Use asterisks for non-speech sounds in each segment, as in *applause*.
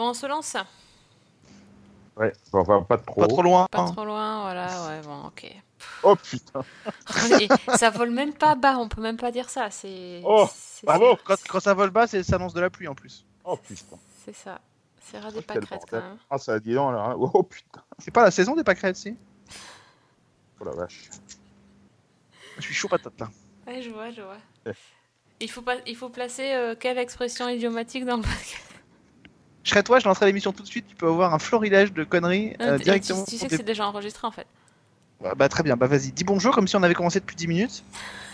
Bon, on se lance Ouais, enfin, pas trop. Pas trop loin. Pas hein. trop loin, voilà, ouais, bon, ok. *laughs* Oh putain. *laughs* Ça vole même pas bas, on peut même pas dire ça. C'est. Oh, bravo. Quand, quand ça vole bas, c'est ça annonce de la pluie en plus. Oh putain. C'est ça. C'est ras des Oh, quel pâquerettes quand même. Ah, ça a dit non, là. Oh putain. C'est pas la saison des pâquerettes, si? Oh la vache. Je suis chaud patate là. Ouais, je vois, je vois. Ouais. Il faut, pas, il faut placer euh, quelle expression idiomatique dans le podcast Je serais toi, je lancerai l'émission tout de suite. Tu peux avoir un florilège de conneries euh, Euh, directement. Tu, tu sais que c'est déjà enregistré en fait. Bah, bah, très bien, bah vas-y, dis bonjour comme si on avait commencé depuis 10 minutes.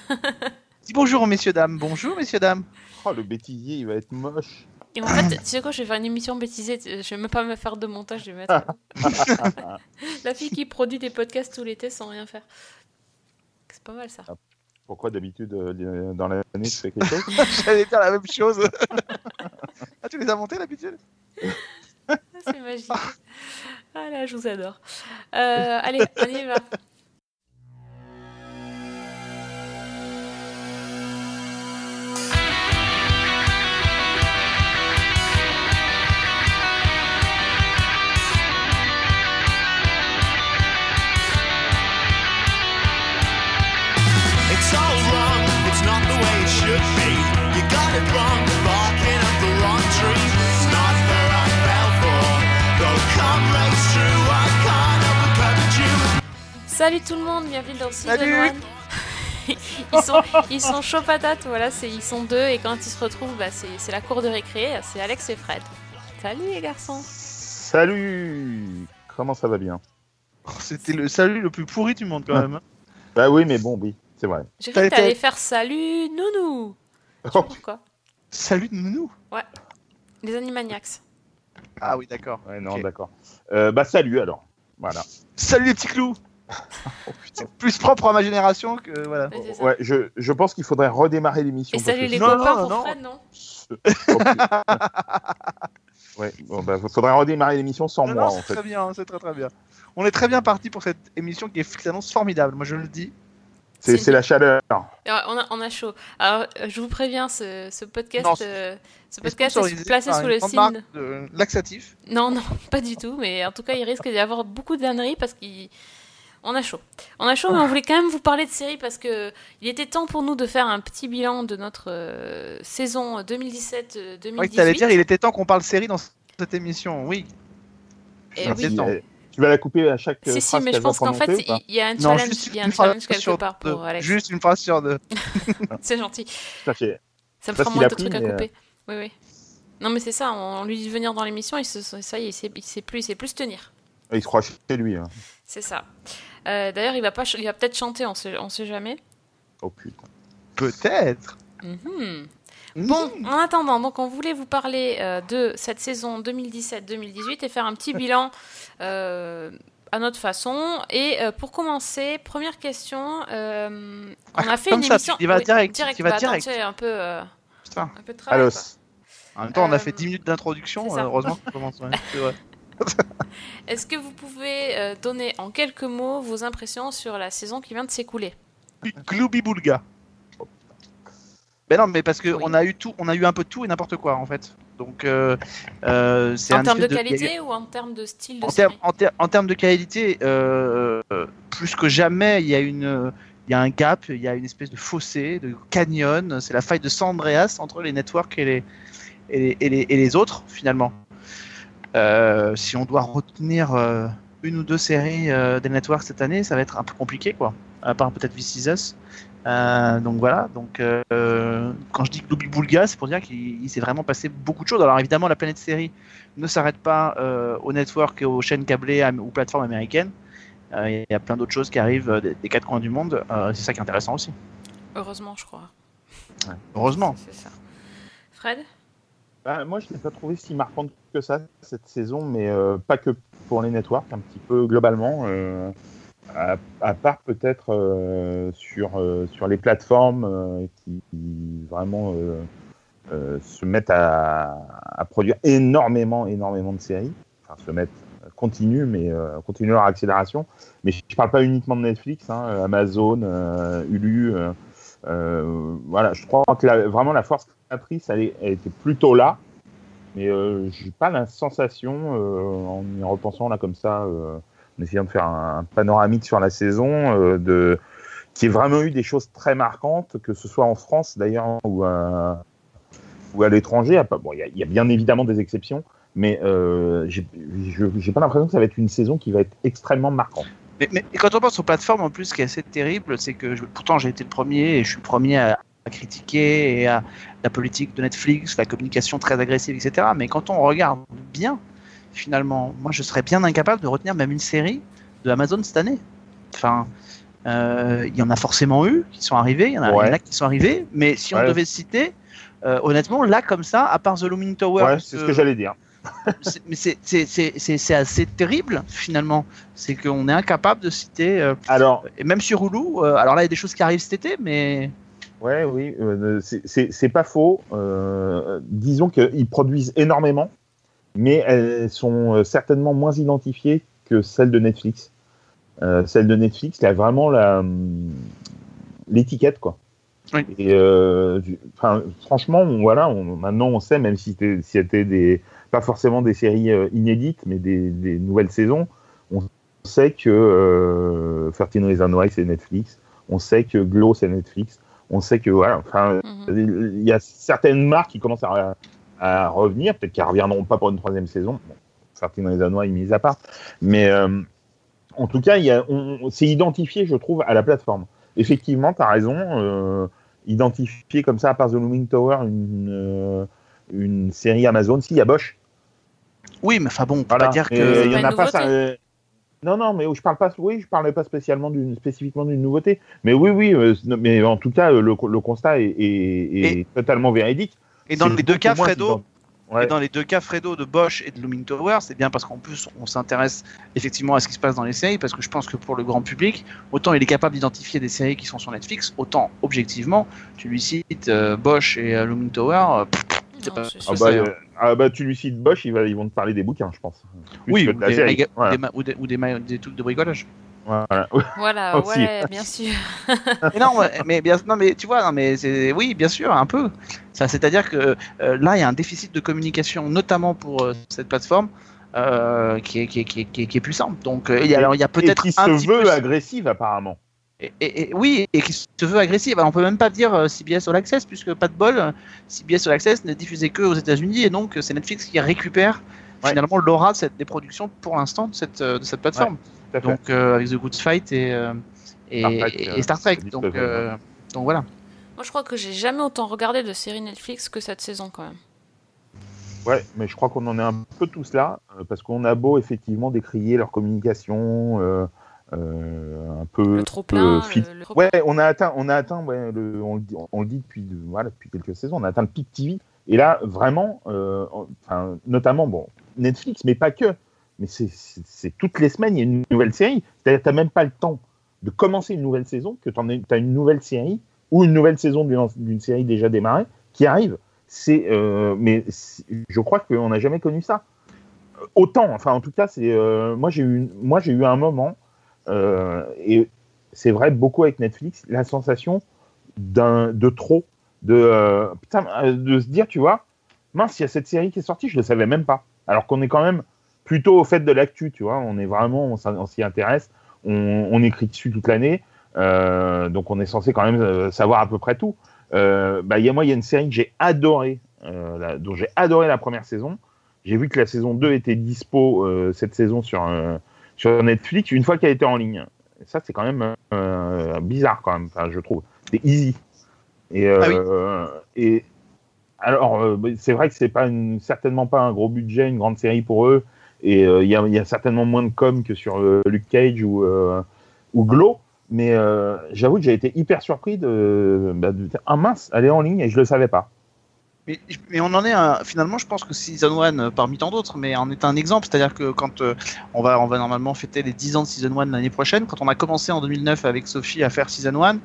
*laughs* dis bonjour messieurs dames, bonjour messieurs dames. Oh, le bêtisier, il va être moche. Et en fait, tu sais quoi, je vais faire une émission bêtisée. Je vais même pas me faire de montage, je vais mettre *laughs* la fille qui produit des podcasts tout l'été sans rien faire. C'est pas mal ça. Pourquoi d'habitude, euh, dans l'année, tu fais quelque chose? *laughs* J'allais dire la même chose. ah, tu les as montés d'habitude? Ah, *laughs* C'est magique. Ah je vous adore. Euh, allez, on y va. Wrong, it's not the way it should be. You got it wrong, Salut tout le monde, bienvenue dans Season Salut 1. *laughs* ils, sont, ils sont chauds patates, voilà, c'est- ils sont deux et quand ils se retrouvent, bah, c'est c'est la cour de récré, c'est Alex et Fred. Salut les garçons. Salut Comment ça va bien? Oh, C'était le salut le plus pourri du monde quand même. hein. Bah oui, mais bon, oui, c'est vrai. J'ai cru que t'allais été- faire salut nounou. Je sais pas Oh, pourquoi Salut de nounou. Les Animaniacs. Ah oui, d'accord. ouais, non, Ok. d'accord. Euh, bah salut alors. Voilà. Salut les petits clous. *laughs* Oh. C'est plus propre à ma génération que voilà. Ouais, je, je pense qu'il faudrait redémarrer l'émission. Et salut que les Non, copains non, pour non. Fred, non Oh, *laughs* ouais, bon, bah, faudrait redémarrer l'émission sans Non, moi en fait. très bien, c'est très très bien. On est très bien parti pour cette émission qui s'annonce formidable. Moi je le dis. C'est C'est- c'est la chaleur. Alors, on, a, on a chaud. Alors, euh, je vous préviens, ce, ce podcast, Non, euh, ce est podcast est placé sous une le signe. de laxatif. Non, non, *laughs* pas du tout. Mais en tout cas, il risque d'y avoir beaucoup d'âneries parce qu'on a chaud. On a chaud, mais on voulait quand même vous parler de série parce que il était temps pour nous de faire un petit bilan de notre euh, saison 2017-2018. Ouais, t'allais dire, il était temps qu'on parle série dans cette émission. Oui. Eh oui. temps. Euh, Tu vas la couper à chaque Si, euh, si, phrase mais je qu'elle va pense qu'en fait, il y a un Non, challenge, juste il y a un challenge quelque part deux. pour Alex. Juste une phrase sur deux. *laughs* C'est gentil. Ça fait- Ça me fera moins de trucs à euh, couper. Oui, oui. Non, mais c'est ça, on lui dit de venir dans l'émission, se, ça y est, il sait, il sait plus, il sait plus se tenir. Il se croit chez lui. hein. C'est ça. Euh, D'ailleurs, il va pas, il va peut-être chanter, on sait, on sait jamais. Oh putain. Peut-être. Mhm. Bon, en attendant, donc on voulait vous parler euh, de cette saison 2017-2018 et faire un petit bilan euh, à notre façon. Et euh, pour commencer, première question, euh, on a Ah, fait comme une ça, émission. tu y vas direct, tu y vas bah, attends, direct. tu sais, un peu, euh, Putain. un peu de travail. En même temps, on a Euh, fait 10 minutes d'introduction. Heureusement qu'on commence. ouais. *laughs* Est-ce que vous pouvez euh, donner en quelques mots vos impressions sur la saison qui vient de s'écouler? Glooby Boulga. Ben non, mais parce que Oui. on a eu tout, on a eu un peu de tout et n'importe quoi en fait. Donc euh, euh, c'est En termes de qualité ou en termes de style de en, en, ter- en termes de qualité, euh, plus que jamais, il y a une, il y a un gap, il y a une espèce de fossé, de canyon. C'est la faille de San Andreas entre les networks et les et les, et les, et les autres finalement. Euh, si on doit retenir euh, une ou deux séries euh, des networks cette année, ça va être un peu compliqué quoi. À part peut-être This Is Us. Euh, donc voilà. Donc euh, quand je dis Glooby Boulga, c'est pour dire qu'il il s'est vraiment passé beaucoup de choses. Alors évidemment, la planète série ne s'arrête pas euh, aux networks et aux chaînes câblées ou plateformes américaines. Il y a plein d'autres choses qui arrivent des, des quatre coins du monde. C'est ça qui est intéressant aussi. Heureusement, je crois. Heureusement. C'est ça. Fred? Bah, moi, je l'ai pas trouvé si marquante que ça cette saison, mais euh, pas que pour les networks, un petit peu globalement. euh, à, part peut-être euh, sur, sur les plateformes qui, vraiment se mettent à, produire énormément, énormément de séries. Enfin, se mettent, continuent, mais continuent leur accélération. Mais je parle pas uniquement de Netflix, hein, Amazon, Hulu. voilà, je crois que la- vraiment la force créatrice, elle, était plutôt là. mais euh, j'ai pas la sensation, euh, en y repensant là comme ça, euh, en essayant de faire un, un panoramique sur la saison, euh, de qu'il y ait vraiment eu des choses très marquantes, que ce soit en France d'ailleurs ou à, l'étranger. Bon, il y, a- bien évidemment des exceptions, mais j'ai pas l'impression que ça va être une saison qui va être extrêmement marquante. Mais, quand on pense aux plateformes, en plus, ce qui est assez terrible, c'est que pourtant j'ai été le premier et je suis le premier à, à critiquer et à la politique de Netflix, la communication très agressive, etc. Mais quand on regarde bien, finalement, moi je serais bien incapable de retenir même une série de Amazon cette année. Enfin, euh, il y en a forcément eu qui sont arrivés, il y en a, il y en a Ouais. qui sont arrivés, mais si on devait citer, euh, honnêtement, là comme ça, à part The Looming Tower, Ouais, c'est ce que j'allais dire. *laughs* mais c'est- assez terrible finalement. C'est qu'on est incapable de citer, euh, Alors, et même sur Hulu, alors là il y a des choses qui arrivent cet été, mais Ouais, oui, euh, c'est- pas faux. Euh, disons qu'ils produisent énormément, mais elles sont euh, certainement moins identifiées que celles de Netflix. Euh, celle de Netflix, a vraiment hum, l'étiquette, quoi. Oui. Et euh, du- franchement, on- voilà, on- maintenant on sait, même si c'était des pas forcément des séries euh, inédites, mais des, des nouvelles saisons, on sait que 13 Reasons Why c'est Netflix, on sait que Glow c'est Netflix, on sait que voilà, enfin, Mhm. il y a certaines marques qui commencent à, à revenir, peut-être qu'elles reviendront pas pour une troisième saison, bon, 13 Reasons Why mis à part, mais euh, en tout cas, il y a- on- on- c'est identifié, je trouve, à la plateforme. Effectivement, tu as raison, euh, identifié comme ça, à part The Looming Tower, une, euh, une série Amazon, si, il y a Bosch. oui, mais enfin bon, on peut Voilà. pas dire que. euh, il y pas en a pas nouveauté. ça. Euh, Non, non, mais je parle pas. Oui, je parlais pas spécialement d'une, spécifiquement d'une nouveauté. Mais oui, oui. euh, mais en tout cas, le, le constat est, est- est Et- totalement véridique. Et dans les deux cas, Fredo. Ouais. Et dans les deux cas, Fredo de Bosch et de Looming Tower, c'est bien parce qu'en plus, on s'intéresse effectivement à ce qui se passe dans les séries, parce que je pense que pour le grand public, autant il est capable d'identifier des séries qui sont sur Netflix, autant objectivement, tu lui cites euh, Bosch et euh, Looming Tower. euh, pff, c'est pas- Ah bah, euh, ah bah, tu lui cites Bosch, ils, va- ils vont te parler des bouquins, je pense. Plus oui, ou de des, série. maga- Voilà. des ma- ou des, ou des ma- des trucs de bricolage. Voilà. *laughs* Ouais, bien sûr. *laughs* mais non, mais bien, non, mais tu vois, non, mais c'est, oui, bien sûr, un peu. Ça, c'est-à-dire que euh, là, il y a un déficit de communication, notamment pour euh, cette plateforme, euh, qui, est, qui, est, qui, est, qui, est, qui est puissant. Donc, euh, il y a- alors, il y a Et peut-être qui un se petit veut peu- agressive, apparemment. Et, et- et- oui, et qui se veut agressive. Alors, on peut même pas dire euh, CBS All Access, puisque pas de bol, CBS All Access n'est diffusé que aux États-Unis, et donc euh, c'est Netflix qui récupère Ouais. finalement l'aura de cette des productions pour l'instant de cette euh, de cette plateforme. Donc euh, avec The Good Fight et euh, et, Star Trek, et- et Star Trek. David Donc euh, donc voilà. Moi, je crois que j'ai jamais autant regardé de séries Netflix que cette saison, quand même. Ouais, mais je crois qu'on en est un peu tous là, parce qu'on a beau effectivement décrier leur communication, euh, un peu le- le- Ouais, on a atteint, on a atteint, ouais, le, on, le dit, on le dit depuis, de- voilà, depuis quelques saisons, on a atteint le pic TV. Et là, vraiment, euh, enfin, notamment, bon, Netflix, mais pas que. Mais c'est- toutes les semaines, il y a une nouvelle série. C'est-à-dire, t'as même pas le temps de commencer une nouvelle saison que t'en as une nouvelle série ou une nouvelle saison d'une série déjà démarrée qui arrive. C'est, euh, mais je crois qu'on n'a jamais connu ça. Autant, enfin, en tout cas, c'est, moi j'ai eu, moi j'ai eu un moment et c'est vrai beaucoup avec Netflix, la sensation d'un de trop, de euh, euh, de se dire, tu vois, mince, il y a cette série qui est sortie, je le savais même pas. Alors qu'on est quand même plutôt au fait de l'actu, tu vois, on est vraiment, on, s'y intéresse, on, écrit dessus toute l'année, euh, donc on est censé quand même euh, savoir à peu près tout. Euh, bah, y a moi, il y a une série que j'ai adorée, euh, dont j'ai adoré la première saison. J'ai vu que la saison 2 était dispo euh, cette saison sur, euh, sur Netflix une fois qu'elle était en ligne. Et ça, c'est quand même euh, bizarre, quand même, enfin, je trouve. C'est easy. Et, euh, et alors, euh, c'est vrai que c'est pas une, certainement pas un gros budget, une grande série pour eux. Et euh, il y, a, il y a certainement moins de com que sur euh, Luke Cage ou, euh, ou Glow. Mais euh, j'avoue que j'ai été hyper surpris de, bah, de dire, ah mince, elle est en ligne et je le savais pas. Mais, on en est finalement, je pense que Season 1, euh, parmi tant d'autres, mais en est un exemple. C'est-à-dire que quand euh, on, va, on va normalement fêter les 10 ans de Season 1 l'année prochaine, quand on a commencé en 2009 avec Sophie à faire Season 1,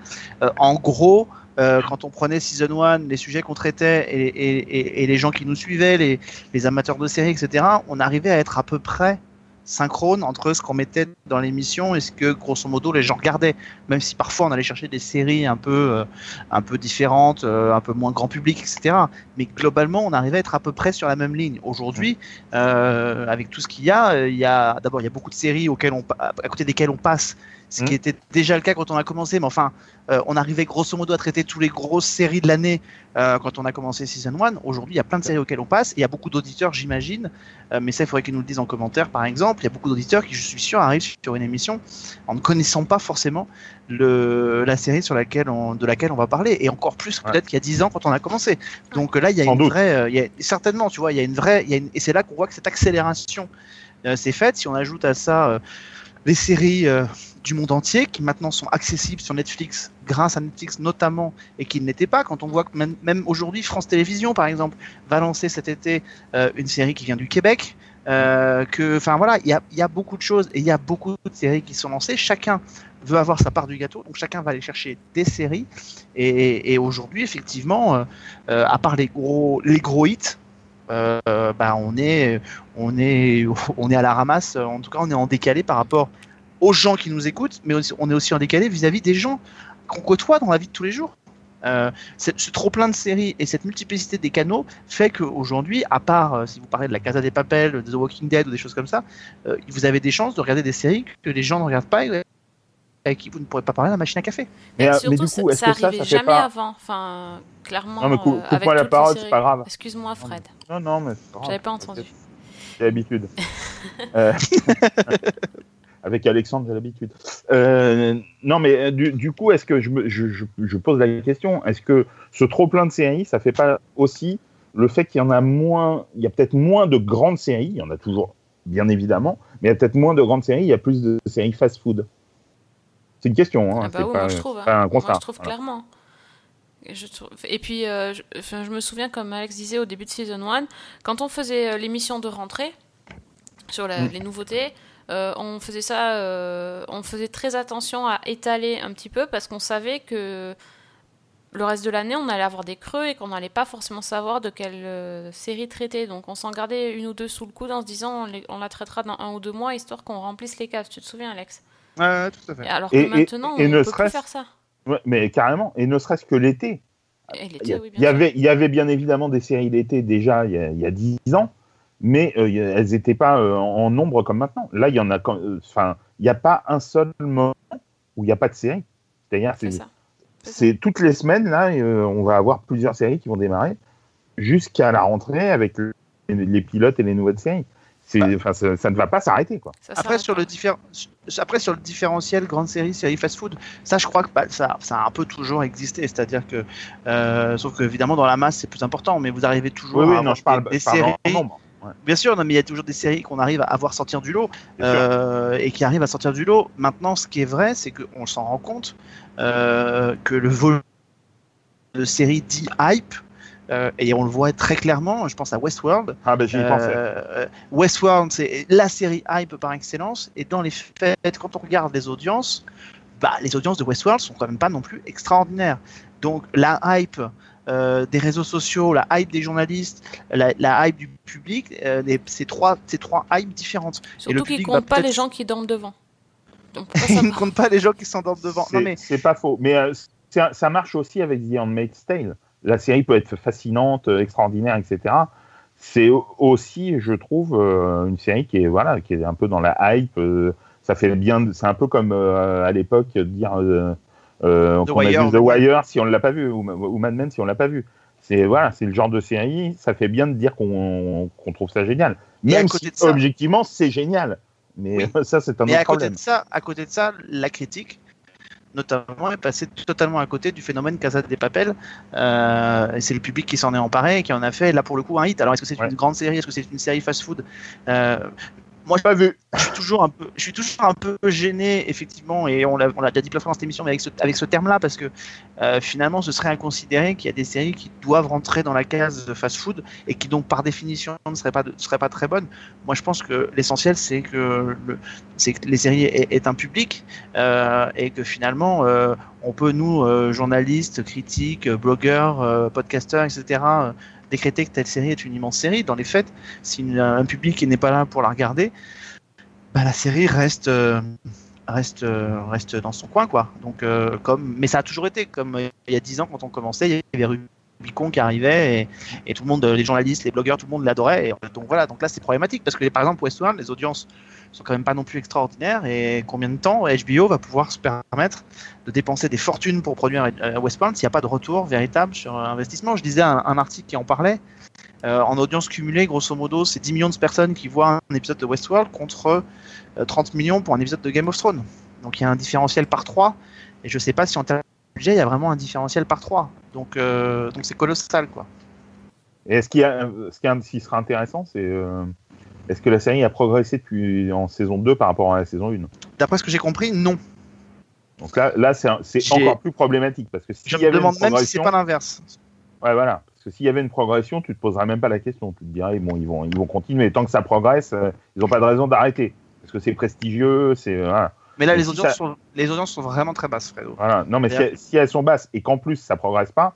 euh, en gros, quand on prenait Season 1, les sujets qu'on traitait et, et les gens qui nous suivaient, les, les amateurs de séries, etc., on arrivait à être à peu près synchrone entre ce qu'on mettait dans l'émission et ce que grosso modo les gens regardaient. Même si parfois on allait chercher des séries un peu euh, un peu différentes euh, un peu moins grand public etc mais globalement on arrivait à être à peu près sur la même ligne. Aujourd'hui euh, avec tout ce qu'il y a il y a d'abord il y a beaucoup de séries auxquelles on à côté desquelles on passe ce qui Mm. était déjà le cas quand on a commencé mais enfin euh, on arrivait grosso modo à traiter toutes les grosses séries de l'année euh, quand on a commencé Season 1. Aujourd'hui, il y a plein de séries auxquelles on passe. Il y a beaucoup d'auditeurs, j'imagine, euh, mais ça, il faudrait qu'ils nous le disent en commentaire, par exemple. Il y a beaucoup d'auditeurs qui, je suis sûr, arrivent sur une émission en ne connaissant pas forcément le, la série sur laquelle on, de laquelle on va parler, et encore plus Ouais. peut-être qu'il y a 10 ans quand on a commencé. Donc là, il y a Sans une doute. vraie, euh, il y a, certainement, tu vois, il y a une vraie, il y a une- et c'est là qu'on voit que cette accélération euh, s'est faite. Si on ajoute à ça euh, les séries euh, du monde entier qui maintenant sont accessibles sur Netflix grâce à Netflix notamment et qui ne l'étaient pas. Quand on voit que même, aujourd'hui France Télévisions par exemple va lancer cet été euh, une série qui vient du Québec euh, que enfin voilà il y a, beaucoup de choses et il y a beaucoup de séries qui sont lancées. Chacun veut avoir sa part du gâteau donc chacun va aller chercher des séries. Et, et aujourd'hui effectivement à part les gros les gros hits bah, on est on est on est à la ramasse en tout cas on est en décalé par rapport aux gens qui nous écoutent, mais on est aussi en décalé vis-à-vis des gens qu'on côtoie dans la vie de tous les jours. Euh, ce trop plein de séries et cette multiplicité des canaux fait qu'aujourd'hui, à part euh, si vous parlez de la Casa des Papel, de The Walking Dead ou des choses comme ça, euh, vous avez des chances de regarder des séries que les gens ne regardent pas avec qui vous ne pourrez pas parler à la machine à café. Mais, euh, surtout, mais du coup, est-ce que ça, ça fait jamais pas. avant. Enfin, clairement. Non, mais cou- euh, coupe-moi avec la parole, c'est pas grave. Excuse-moi, Fred. Non, non, mais c'est pas grave. J'avais pas entendu. J'ai l'habitude. *laughs* Euh, *laughs* Avec Alexandre, j'ai l'habitude. Euh, non, mais du, du coup, est-ce que je, me- je, je, je pose la question est-ce que ce trop plein de séries, ça fait pas aussi le fait qu'il y en a moins, il y a peut-être moins de grandes séries, il y en a toujours, bien évidemment, mais il y a peut-être moins de grandes séries, il y a plus de séries fast-food. C'est une question, hein, Ah bah c'est oui, pas, moi je trouve. hein. pas un Moi, constat. je trouve Voilà. clairement. Et, je trouve- et puis, euh, je... enfin, je me souviens, comme Alex disait au début de Season 1, quand on faisait euh, l'émission de rentrée sur la- Mm. les nouveautés, euh, on faisait ça, euh, on faisait très attention à étaler un petit peu parce qu'on savait que le reste de l'année, on allait avoir des creux et qu'on n'allait pas forcément savoir de quelle euh, série traiter. Donc on s'en gardait une ou deux sous le coude en se disant on, les- on la traitera dans un ou deux mois histoire qu'on remplisse les cases. Tu te souviens, Alex? Ouais, tout à fait. Et Alors Et- que et- maintenant, et on ne peut plus serait-ce- faire ça. Ouais, mais carrément, et ne serait-ce que l'été. Il y, oui, avait, il y avait bien évidemment des séries d'été déjà il y a, il y a 10 ans, mais euh, elles n'étaient pas euh, en nombre comme maintenant. Là, il y en a, euh, enfin, il n'y a pas un seul moment où il n'y a pas de série. C'est-à-dire, C'est c'est toutes les semaines là, euh, on va avoir plusieurs séries qui vont démarrer jusqu'à la rentrée avec le- les pilotes et les nouvelles séries. Bah. enfin, ça, ça ne va pas s'arrêter quoi. Ça Après sur, le diffé- après sur le différentiel grande série, série fast-food, ça je crois que bah, ça, ça a un peu toujours existé. C'est-à-dire que, euh, sauf que évidemment dans la masse c'est plus important, mais vous arrivez toujours Oui, à oui, avoir non, je parle, des, des je parle séries. en nombre. Ouais, Bien sûr, non, mais il y a toujours des séries qu'on arrive à avoir sortir du lot euh, et qui arrivent à sortir du lot. Maintenant, ce qui est vrai, c'est qu'on s'en rend compte euh, que le volume de séries dit hype. Euh, et on le voit très clairement, je pense à Westworld, Ah ben j'y euh, Westworld, c'est la série hype par excellence. Et dans les faits, quand on regarde les audiences, bah, les audiences de Westworld sont quand même pas non plus extraordinaires. Donc la hype euh, des réseaux sociaux, la hype des journalistes, la, la hype du public, euh, c'est trois, c'est trois hypes différentes. Surtout qu'ils public *laughs* comptent pas les gens qui dorment devant. Ça Ils ne comptent pas les gens qui s'endorment devant. C'est mais pas faux. Mais euh, un- ça marche aussi avec The Handmaid's Tale. La série peut être fascinante, euh, extraordinaire, etc. C'est au- aussi, je trouve, euh, une série qui est voilà, qui est un peu dans la hype. euh, ça fait bien. C'est un peu comme à l'époque de dire euh, The qu'on a vu The Wire si on ne l'a pas vu ou, ou Mad Men si on l'a pas vu. C'est voilà, c'est le genre de série. Ça fait bien de dire qu'on trouve ça génial. Même côté si de ça- objectivement c'est génial. Mais Oui. *laughs* ça c'est un Et autre à côté problème. de ça, à côté de ça, la critique, notamment, est passée totalement à côté du phénomène Casa des Papel. Euh, c'est le public qui s'en est emparé et qui en a fait, là pour le coup, un hit. Alors est-ce que c'est Ouais. une grande série? Est-ce que c'est une série fast-food? Euh, Moi, Pas vu. je suis toujours un peu, je suis toujours un peu gêné, effectivement, et on l'a, on l'a déjà dit plein de fois dans cette émission, mais avec ce, avec ce terme-là, parce que euh, finalement, ce serait à considérer qu'il y a des séries qui doivent rentrer dans la case fast-food et qui donc, par définition, ne seraient pas, de- seraient pas très bonnes. Moi, je pense que l'essentiel, c'est que, c'est que les séries aient, un public euh, et que finalement, euh, on peut nous, journalistes, critiques, blogueurs, podcasteurs, etc. décréter que telle série est une immense série. Dans les faits, si un public n'est pas là pour la regarder, bah, la série reste euh, reste euh, reste dans son coin quoi. Donc euh, comme mais ça a toujours été comme il y a 10 ans quand on commençait, il y avait Rubicon qui arrivait et, tout le monde, les journalistes, les blogueurs, tout le monde l'adorait. Donc voilà, donc là c'est problématique parce que par exemple Westworld, les audiences sont quand même pas non plus extraordinaires et combien de temps HBO va pouvoir se permettre de dépenser des fortunes pour produire euh, Westworld s'il n'y a pas de retour véritable sur investissement? Je disais un, article qui en parlait. Euh, en audience cumulée, grosso modo, c'est 10 millions de personnes qui voient un épisode de Westworld contre euh, 30 millions pour un épisode de Game of Thrones. Donc il y a un différentiel par 3. Et je sais pas si en termes de budget, il y a vraiment un différentiel par 3. Donc euh, donc c'est colossal, quoi. Et est-ce qu'il y a, ce qui, est- ce qui sera intéressant, c'est euh, est-ce que la série a progressé depuis en saison 2 par rapport à la saison 1 D'après ce que j'ai compris, non. Donc là, là c'est encore plus problématique parce que Je y me avait demande une même si c'est progression, pas l'inverse. ouais, voilà, parce que s'il y avait une progression, tu te poserais même pas la question, tu te dirais bon, ils vont, ils vont continuer. Tant que ça progresse, euh, ils n'ont pas de raison d'arrêter parce que c'est prestigieux, c'est euh, voilà. Mais là, les si audiences, ça- sont, les audiences sont vraiment très basses, Fredo. Voilà. Non, mais si, si elles sont basses et qu'en plus ça progresse pas,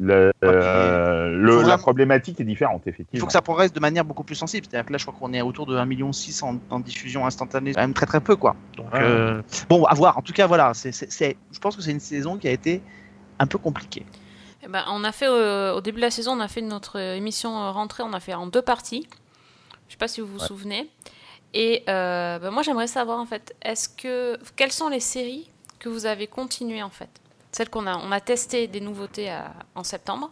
le, euh, le- la vraiment- problématique est différente, effectivement. Il faut que ça progresse de manière beaucoup plus sensible. C'est-à-dire que là, je crois qu'on est autour de 1,6 million en, en diffusion instantanée. C'est quand même très très peu, quoi. Donc, Ouais. euh, bon, à voir. En tout cas, voilà. c'est c'est- c'est- je pense que c'est une saison qui a été un peu compliquée. Eh ben, on a fait euh, au début de la saison, on a fait notre émission rentrée, on a fait en deux parties. Je sais pas si vous vous Ouais. souvenez. Et euh, ben, moi, j'aimerais savoir en fait, est-ce que quelles sont les séries que vous avez continuées en fait, celles qu'on a, on a testé des nouveautés à- en septembre,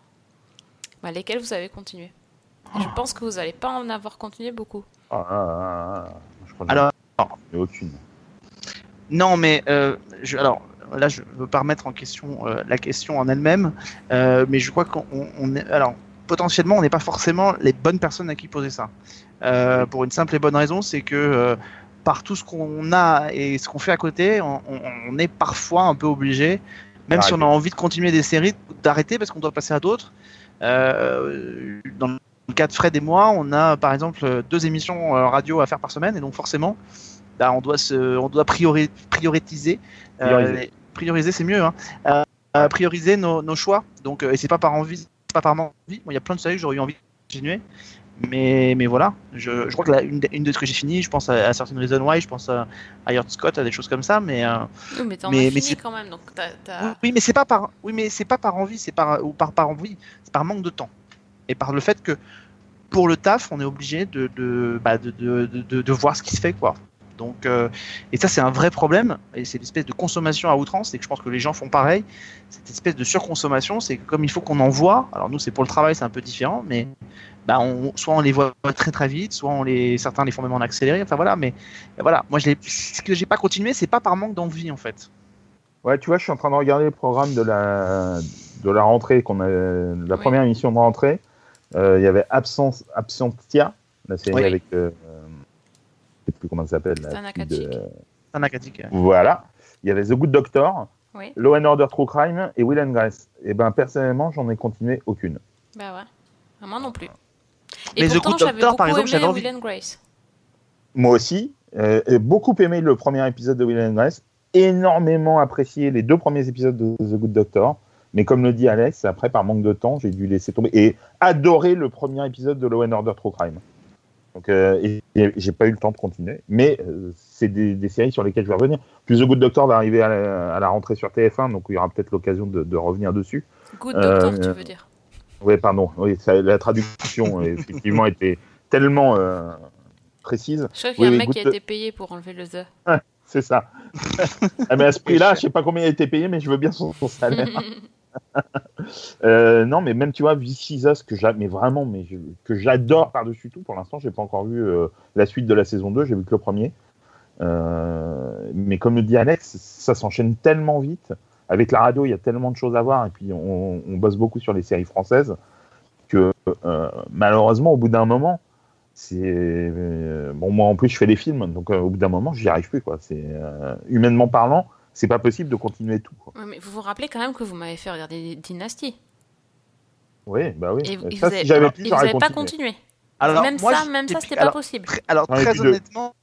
ben, lesquelles vous avez continué. Je pense que vous n'allez pas en avoir continué beaucoup. Ah, ah, ah, ah. Je crois que Alors, ai aucune. Non, mais euh, je, alors là, je veux pas remettre en question euh, la question en elle-même, euh, mais je crois qu'on on est, alors potentiellement, on n'est pas forcément les bonnes personnes à qui poser ça. Euh, pour une simple et bonne raison, c'est que euh, par tout ce qu'on a et ce qu'on fait à côté, on, on- on est parfois un peu obligé, même si on a envie de continuer des séries, d'arrêter parce qu'on doit passer à d'autres. Euh, dans le cas de Fred et moi, on a par exemple deux émissions euh, radio à faire par semaine, et donc forcément, bah, on doit se, on doit priori- prioriser. euh, Prioriser. prioriser, c'est mieux. Hein, euh, prioriser nos, nos choix. Donc, et c'est pas par envie, pas par envie. Bon, il y a plein de séries que j'aurais eu envie de continuer. Mais, mais voilà, je, je crois que la, une, des- une de ce que j'ai fini, je pense à, à Certain Reason Why, je pense à, à Yard Scott, à des choses comme ça, mais euh, Oui, mais t'en as fini c'est- quand même, donc oui, mais c'est pas par, oui, mais c'est pas par envie, c'est par ou par par envie, c'est par manque de temps et par le fait que pour le taf, on est obligé de de, bah, de, de, de, de- de voir ce qui se fait quoi. Donc euh, et ça c'est un vrai problème et c'est l'espèce de consommation à outrance et que je pense que les gens font pareil. Cette espèce de surconsommation, c'est que comme il faut qu'on en voit. Alors nous c'est pour le travail, c'est un peu différent, mais bah on, soit on les voit très très vite, soit on les certains les font même en accéléré. Enfin voilà, mais voilà, moi je ce que j'ai pas continué, c'est pas par manque d'envie en fait. Ouais, tu vois, je suis en train de regarder le programme de la, de la rentrée, qu'on a, la Oui. première émission de rentrée. Euh, Il y avait Absence, Absentia, la série Oui. avec. Euh, je sais plus comment ça s'appelle. fille de-. Voilà. Il y avait The Good Doctor, Oui. Law and Order True Crime et Will and Grace. Et ben personnellement, j'en ai continué aucune. Bah ouais. Moi non plus. Et Mais The Good Doctor, par exemple, j'avais envie. Will and Grace. Moi aussi, euh, j'ai beaucoup aimé le premier épisode de Will and Grace, énormément apprécié les deux premiers épisodes de The Good Doctor. Mais comme le dit Alex, après, par manque de temps, j'ai dû laisser tomber. Et adoré le premier épisode de Law and Order True Crime. Donc, euh, j'ai pas eu le temps de continuer. Mais euh, c'est des, des séries sur lesquelles je vais revenir. Plus The Good Doctor va arriver à la, à la rentrée sur TF1, donc il y aura peut-être l'occasion de, de revenir dessus. Good Euh, Doctor, tu euh, veux dire. Oui, pardon. Oui, ça- la traduction, *laughs* effectivement, était tellement euh, précise. Je crois qu'il y a oui, un mec qui a été payé pour enlever le The. *laughs* C'est ça. Ah, mais à ce prix-là, je sais pas combien il a été payé, mais je veux bien son, son salaire. *laughs* Euh, non, mais même tu vois, This Is Us, que mais vraiment, mais je- que j'adore par-dessus tout. Pour l'instant, j'ai pas encore vu euh, la suite de la saison 2, j'ai vu que le premier. Mais comme le dit Alex, ça s'enchaîne tellement vite. Avec la radio, il y a tellement de choses à voir, et puis on, on bosse beaucoup sur les séries françaises que euh, malheureusement, au bout d'un moment, c'est euh, bon. Moi, en plus, je fais des films, donc euh, au bout d'un moment, j'y arrive plus. Quoi. C'est euh, humainement parlant, c'est pas possible de continuer tout. Quoi. Ouais, mais vous vous rappelez quand même que vous m'avez fait regarder Dynasty. Oui, bah oui. Et, ça, vous si avez, j'avais et pu, vous j'aurais avez pas continué. Alors, même moi, ça, même ça, c'était pas possible. Très- Alors très honnêtement,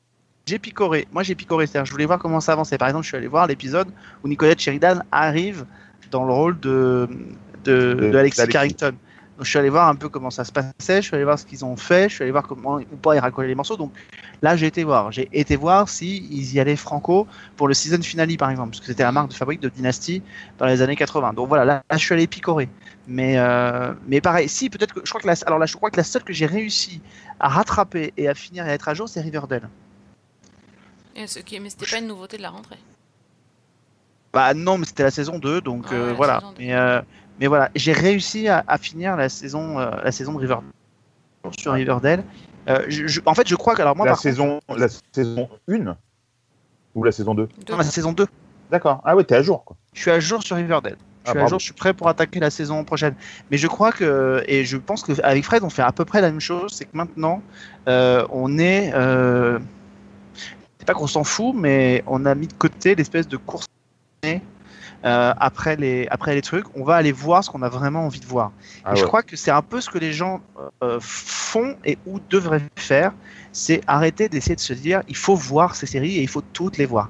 j'ai picoré. Moi j'ai picoré, c'est-à-dire je voulais voir comment ça avançait. Par exemple, je suis allé voir l'épisode où Nicolette Sheridan arrive dans le rôle de de, De- de Alexis. Carrington. Donc, je suis allé voir un peu comment ça se passait, je suis allé voir ce qu'ils ont fait, je suis allé voir comment ou pas ils raccolaient les morceaux. Donc là, j'ai été voir. J'ai été voir si ils y allaient franco pour le season finale, par exemple, parce que c'était la marque de fabrique de Dynasty dans les années 80. Donc voilà, là, là, je suis allé picorer. Mais euh, mais pareil, si peut-être que je crois que la, alors là, je crois que la seule que j'ai réussi à rattraper et à finir et à être à jour, c'est Riverdale. Et ce qui- Mais c'était pas une nouveauté de la rentrée. Bah non, mais c'était la saison 2, donc euh, la voilà. Mais, euh, mais voilà, j'ai réussi à, à finir la saison, euh, la saison de Riverdale sur Riverdale. Euh, je- je- en fait, je crois que alors moi la, par saison, la saison 1 ou la saison 2 Deux. contre, non, la saison 2, D'accord. Ah ouais, t'es à jour, quoi. je suis à jour sur Riverdale. Je Ah, suis à jour, je suis prêt pour attaquer la saison prochaine. Mais je crois que, et je pense qu'avec Fred, on fait à peu près la même chose, c'est que maintenant, euh, on est, euh, pas qu'on s'en fout, mais on a mis de côté l'espèce de course euh, après les après les trucs. On va aller voir ce qu'on a vraiment envie de voir. Ah Et je crois que c'est un peu ce que les gens euh, font et ou devraient faire, c'est arrêter d'essayer de se dire il faut voir ces séries et il faut toutes les voir.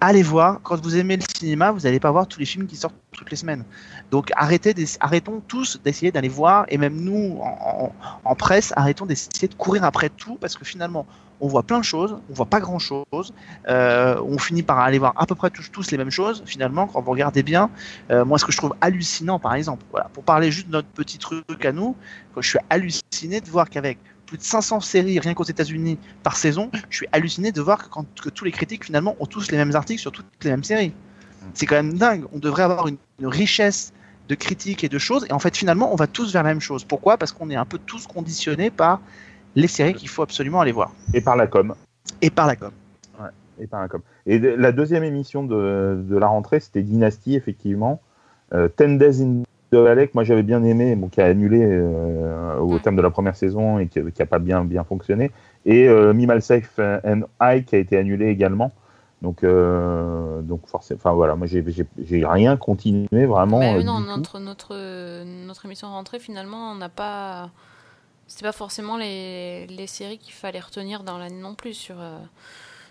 Allez voir, quand vous aimez le cinéma, vous n'allez pas voir tous les films qui sortent toutes les semaines. Donc arrêtez arrêtons tous d'essayer d'aller voir, et même nous en, en- en presse, arrêtons d'essayer de courir après tout, parce que finalement, on voit plein de choses, on voit pas grand chose, euh, on finit par aller voir à peu près tous, les mêmes choses, finalement, quand vous regardez bien. Euh, moi, ce que je trouve hallucinant, par exemple, pour parler juste de notre petit truc à nous, je suis halluciné de voir qu'avec plus de 500 séries rien qu'aux États-Unis par saison, je suis halluciné de voir que tous les critiques finalement ont tous les mêmes articles sur toutes les mêmes séries. C'est quand même dingue. On devrait avoir une, une richesse de critiques et de choses, et en fait finalement on va tous vers la même chose. Pourquoi? Parce qu'on est un peu tous conditionnés par les séries qu'il faut absolument aller voir Et par la com. et par la com. Et par la com. Et de- la deuxième émission de, de la rentrée, c'était Dynasty, effectivement. Euh, Ten Days in the Valley, que moi j'avais bien aimé, bon, qui a annulé euh, au Ouais. terme de la première saison et qui n'a pas bien, bien fonctionné. Et euh, Me, Myself and I, qui a été annulé également. Donc, euh, donc forcément, enfin voilà, moi j'ai- rien continué vraiment. Mais euh, oui, non, du tout. notre, notre, euh, notre émission de rentrée, finalement, on n'a pas. C'était pas forcément les, les séries qu'il fallait retenir dans l'année non plus sur, euh,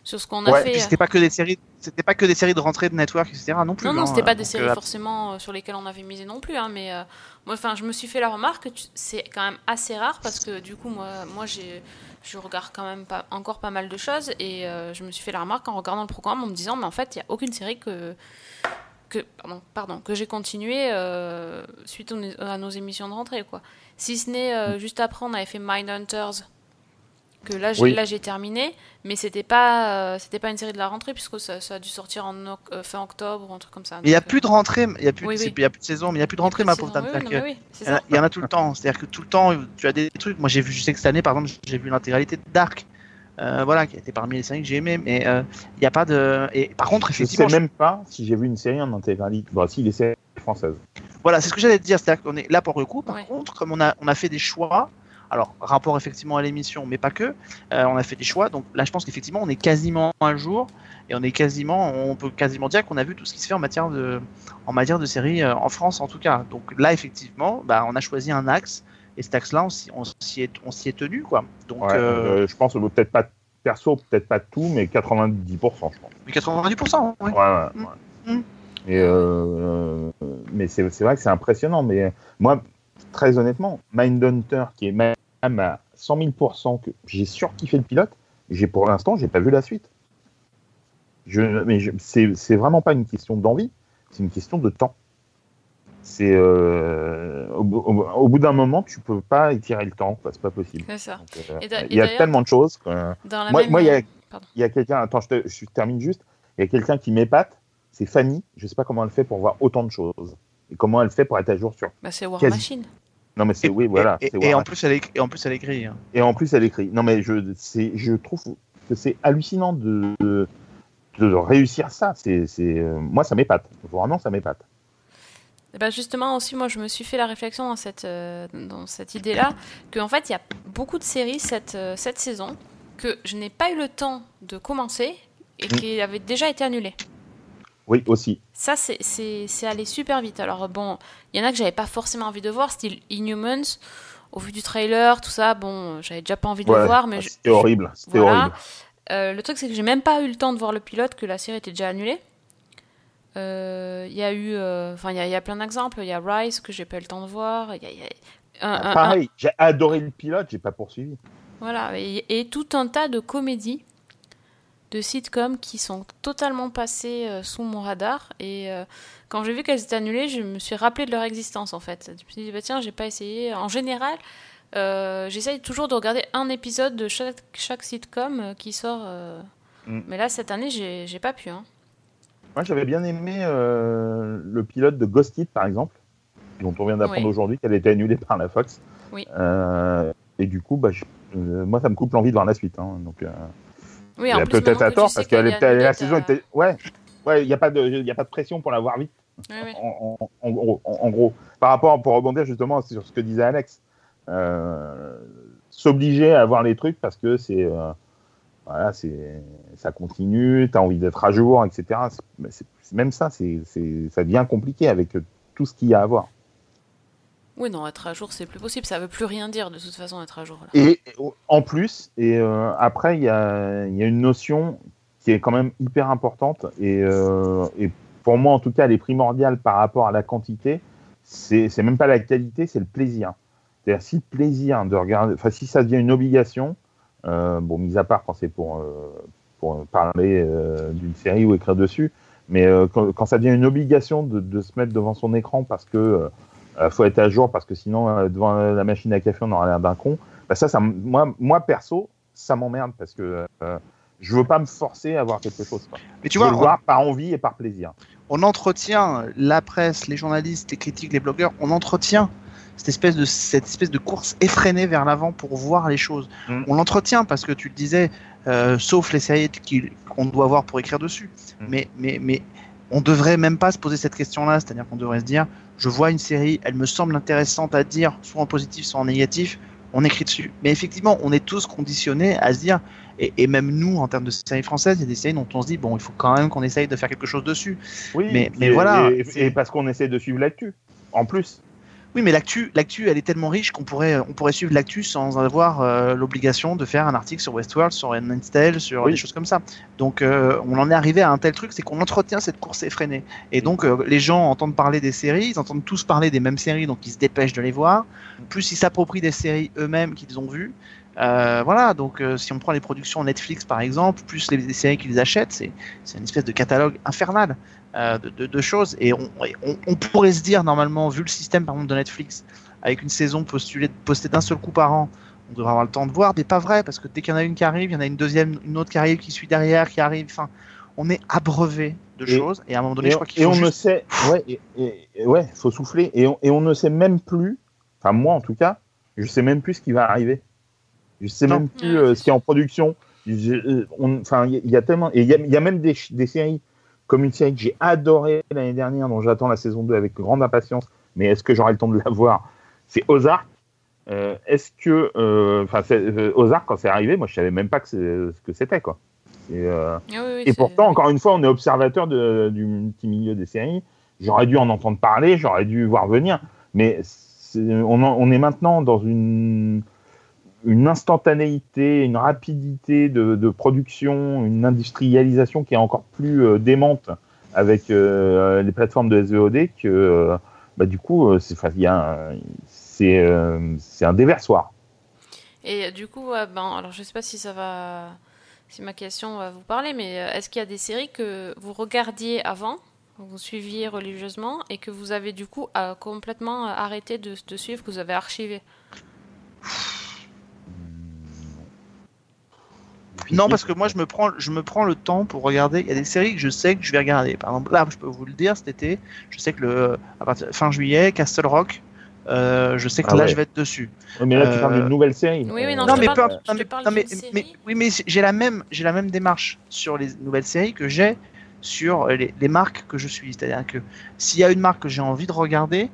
sur ce qu'on a Ouais, fait. c'était pas que des séries, c'était pas que des séries de rentrée de network, etc. Non plus. Non, non, hein. c'était pas des séries euh, forcément euh, sur lesquelles on avait misé non plus, hein, mais euh, moi, enfin, je me suis fait la remarque c'est quand même assez rare parce que du coup, moi, moi, j'ai, je regarde quand même pas, encore pas mal de choses et euh, je me suis fait la remarque en regardant le programme en me disant, mais en fait, il y a aucune série que que pardon, pardon que j'ai continué euh, suite aux- à nos émissions de rentrée, quoi. Si ce n'est euh, juste après, on avait fait Mindhunters que là j'ai Oui. là j'ai terminé mais c'était pas euh, c'était pas une série de la rentrée puisque ça, ça a dû sortir en euh, fin octobre ou un truc comme ça Mais il y a plus de rentrée, il y a plus, Oui, c'est- oui. il y a plus de saison, mais il y a plus de rentrée, euh, ma pauvre dame. Il y, en a, tout le temps. C'est-à-dire que tout le temps, tu as des trucs. Moi, j'ai vu, je sais que cette année, par exemple, j'ai vu l'intégralité de Dark. euh, voilà, qui été parmi les séries que j'ai aimées. Mais euh, il n'y a pas de. Et par contre, Je sais effectivement, même pas si j'ai vu une série en intégralité. Bon, si, les séries françaises. Voilà, c'est ce que j'allais te dire. C'est-à-dire qu'on est là pour le coup. Par Ouais. contre, comme on a, on a fait des choix. Alors, rapport effectivement à l'émission, mais pas que. euh, on a fait des choix. Donc là, je pense qu'effectivement, on est quasiment à jour. Et on est quasiment, on peut quasiment dire qu'on a vu tout ce qui se fait en matière de, en matière de séries euh, en France en tout cas. Donc là, effectivement, bah, on a choisi un axe. Et cet axe-là, on s'y est, on s'y est tenu, quoi. Donc, Ouais, euh, euh, je pense peut-être pas perso, peut-être pas tout, mais 90%, je pense. mais 90%, ouais. Ouais, ouais, Mm. ouais. Et euh, euh, mais c'est vrai que c'est impressionnant. Mais moi, très honnêtement, Mindhunter, qui est même à 100 000%, que j'ai surkiffé le pilote, j'ai pour l'instant, j'ai pas vu la suite. Je, mais c'est vraiment pas une question d'envie, c'est une question de temps. C'est euh, au, bout- au- au bout d'un moment, tu peux pas étirer le temps, quoi, c'est pas possible. ça Donc, euh, Et il y a tellement de choses. que- Moi- même il y a- quelqu'un, attends, je, te- je termine juste. Il y a quelqu'un qui m'épate, c'est Fanny. Je sais pas comment elle fait pour voir autant de choses. Et comment elle fait pour être à jour sur. Bah, c'est War quasi- Machine Non, mais c'est, oui, voilà. Et, en plus, elle est, et en plus, elle écrit. hein. Et en plus, elle écrit. Non, mais je, c'est, je trouve que c'est hallucinant de, de, de réussir ça. C'est, c'est, euh, moi, ça m'épate. Vraiment, ça m'épate. Et ben justement aussi moi je me suis fait la réflexion dans cette euh, dans cette idée là que en fait il y a beaucoup de séries cette euh, cette saison que je n'ai pas eu le temps de commencer et Mm. qui avaient déjà été annulées. Oui, aussi. Ça, c'est- c'est c'est allé super vite. Alors, bon, il y en a que j'avais pas forcément envie de voir, style Inhumans. Au vu du trailer, tout ça, bon, j'avais déjà pas envie de Ouais, le voir, mais je- c'était horrible. C'était voilà. horrible. Euh, le truc, c'est que j'ai même pas eu le temps de voir le pilote, que la série était déjà annulée. Euh, Il y a eu, euh, enfin, il y, a- il y a plein d'exemples. Il y a Rise que j'ai pas eu le temps de voir. Y a, y a un- un- un- Pareil, j'ai adoré le pilote, j'ai pas poursuivi. Voilà, et, et tout un tas de comédies, de sitcoms qui sont totalement passées euh, sous mon radar. Et euh, quand j'ai vu qu'elles étaient annulées, je me suis rappelé de leur existence en fait. Je me suis dit, bah, tiens, j'ai pas essayé. En général, euh, j'essaye toujours de regarder un épisode de chaque, chaque sitcom qui sort. Mm. Mais là, cette année, j'ai pas pu. Hein. Moi, j'avais bien aimé le pilote de Ghosted, par exemple, dont on vient d'apprendre Oui. aujourd'hui qu'elle était annulée par la Fox. Oui. Et du coup, bah, je- moi, ça me coupe l'envie de voir la suite. hein. donc, Oui, en plus, peut-être à tu tort, sais parce que la saison t'as- était. Ouais, ouais, il n'y a, pas de- il y a pas de pression pour la voir vite. Oui, oui. en, en- en gros, en- gros. Par rapport, pour rebondir justement sur ce que disait Alex, euh, s'obliger à voir les trucs parce que c'est. euh, voilà, c'est, ça continue, tu as envie d'être à jour, etc. C'est- même ça, c'est, c'est, ça devient compliqué avec euh, tout ce qu'il y a à voir. Oui, non, être à jour, c'est plus possible. Ça veut plus rien dire de toute façon, être à jour. là. Et en plus, et euh, après, il y a, une notion qui est quand même hyper importante, et, euh, et pour moi, en tout cas, elle est primordiale par rapport à la quantité. C'est même pas la qualité, c'est le plaisir. C'est-à-dire, si plaisir de regarder, enfin, si ça devient une obligation, euh, bon, mis à part quand c'est pour, parler d'une série ou écrire dessus, mais quand, ça devient une obligation de se mettre devant son écran parce que euh, faut être à jour, parce que sinon, euh, devant la machine à café, on aura l'air d'un con, bah ça, moi, moi perso, ça m'emmerde parce que euh, je veux pas me forcer à voir quelque chose. Quoi. Mais tu je vois, veux le on- voir par envie et par plaisir. on entretient la presse, les journalistes, les critiques, les blogueurs, on entretient cette espèce de cette espèce de course effrénée vers l'avant pour voir les choses. Mm. On l'entretient parce que tu le disais, euh, sauf les séries qu'on doit voir pour écrire dessus. Mm. Mais mais mais on devrait même pas se poser cette question-là, c'est-à-dire qu'on devrait se dire, je vois une série, elle me semble intéressante à dire, soit en positif, soit en négatif, on écrit dessus. Mais effectivement, on est tous conditionnés à se dire, et, et même nous, en termes de séries françaises, il y a des séries dont on se dit, bon, il faut quand même qu'on essaye de faire quelque chose dessus. Oui, Mais- mais et- voilà, Et, et parce qu'on essaie de suivre l'actu. En plus. Oui, mais l'actu, l'actu, elle est tellement riche qu'on pourrait, on pourrait suivre l'actu sans avoir euh, l'obligation de faire un article sur Westworld, sur Tale, sur Oui. des choses comme ça. Donc, euh, on en est arrivé à un tel truc, c'est qu'on entretient cette course effrénée. Et donc, euh, les gens entendent parler des séries, ils entendent tous parler des mêmes séries, donc ils se dépêchent de les voir. Plus ils s'approprient des séries eux-mêmes qu'ils ont vues. Euh, voilà, donc euh, si on prend les productions Netflix par exemple, plus les, les séries qu'ils achètent, c'est c'est une espèce de catalogue infernal euh, de, de- de choses. Et on, et on- on pourrait se dire normalement, vu le système par exemple de Netflix, avec une saison postulée, postée d'un seul coup par an, on devrait avoir le temps de voir, mais pas vrai, parce que dès qu'il y en a une qui arrive, il y en a une deuxième, une autre qui arrive, qui suit derrière, qui arrive. Enfin, on est abreuvé de Et- choses, et à un moment donné, Et, je on- crois qu'il et faut on ne juste... sait, ouais, et, et- et ouais, faut souffler. Et on, et on ne sait même plus, enfin moi en tout cas, je sais même plus ce qui va arriver. Je sais Non. même plus euh, ce qui est en production. Euh, on- Enfin, il y, y a tellement, et il y y a même des, des séries comme une série que j'ai adorée l'année dernière, dont j'attends la saison 2 avec grande impatience. Mais est-ce que j'aurai le temps de la voir? C'est Ozark. Euh, est-ce que, euh, enfin, euh, Ozark quand c'est arrivé, moi je savais même pas que ce que c'était quoi. Et, euh, Ah oui, oui, et c'est- pourtant, encore une fois, on est observateur de- du petit milieu des séries. J'aurais dû en entendre parler, j'aurais dû voir venir, mais c'est- on, en- on est maintenant dans une, une instantanéité, une rapidité de, production, une industrialisation qui est encore plus euh, démente avec euh, les plateformes de SVOD que, euh, bah, du coup, euh, c'est un- un déversoir. Et du coup, ben, alors je sais pas si ça va, si ma question va vous parler, mais est-ce qu'il y a des séries que vous regardiez avant, vous suiviez religieusement, et que vous avez du coup complètement arrêté de, de suivre, que vous avez archivé? Non, parce que moi, je me prends, je me prends le temps pour regarder. Il y a des séries que je sais que je vais regarder. Par exemple, là, je peux vous le dire, cet été, je sais que le, à partir fin juillet, Castle Rock, euh, je sais que Ah là, ouais. je vais être dessus. Mais là, tu Euh, parles d'une nouvelle série. Oui, oui, non, Non, je mais peu je Non, non, série. mais- oui, mais j'ai la même, j'ai la même démarche sur les nouvelles séries que j'ai sur les, les marques que je suis. C'est-à-dire que s'il y a une marque que j'ai envie de regarder,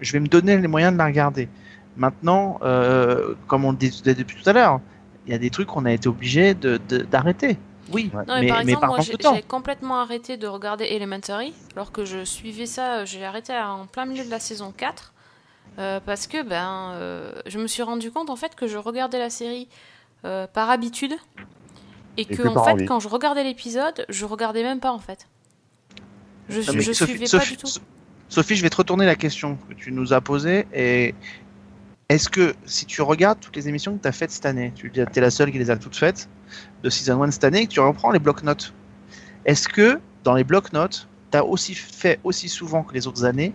je vais me donner les moyens de la regarder. Maintenant, euh, comme on le disait depuis tout à l'heure, il y a des trucs qu'on a été obligé de- de- d'arrêter. Oui, Ouais. Non, mais, mais, par mais exemple, par moi j'ai de complètement arrêté de regarder Elementary, alors que je suivais ça, euh, j'ai arrêté en plein milieu de la saison 4, euh, parce que ben, euh, je me suis rendu compte en fait que je regardais la série euh, par habitude, et que, que en fait, envie. quand je regardais l'épisode, je regardais même pas en fait. Je, Non, mais je Sophie- suivais Sophie- pas du tout. So- Sophie, je vais te retourner la question que tu nous as posée et est-ce que si tu regardes toutes les émissions que tu as faites cette année, tu es la seule qui les a toutes faites de Season 1 cette année, et que tu reprends les blocs-notes, est-ce que dans les blocs-notes, tu as aussi fait aussi souvent que les autres années?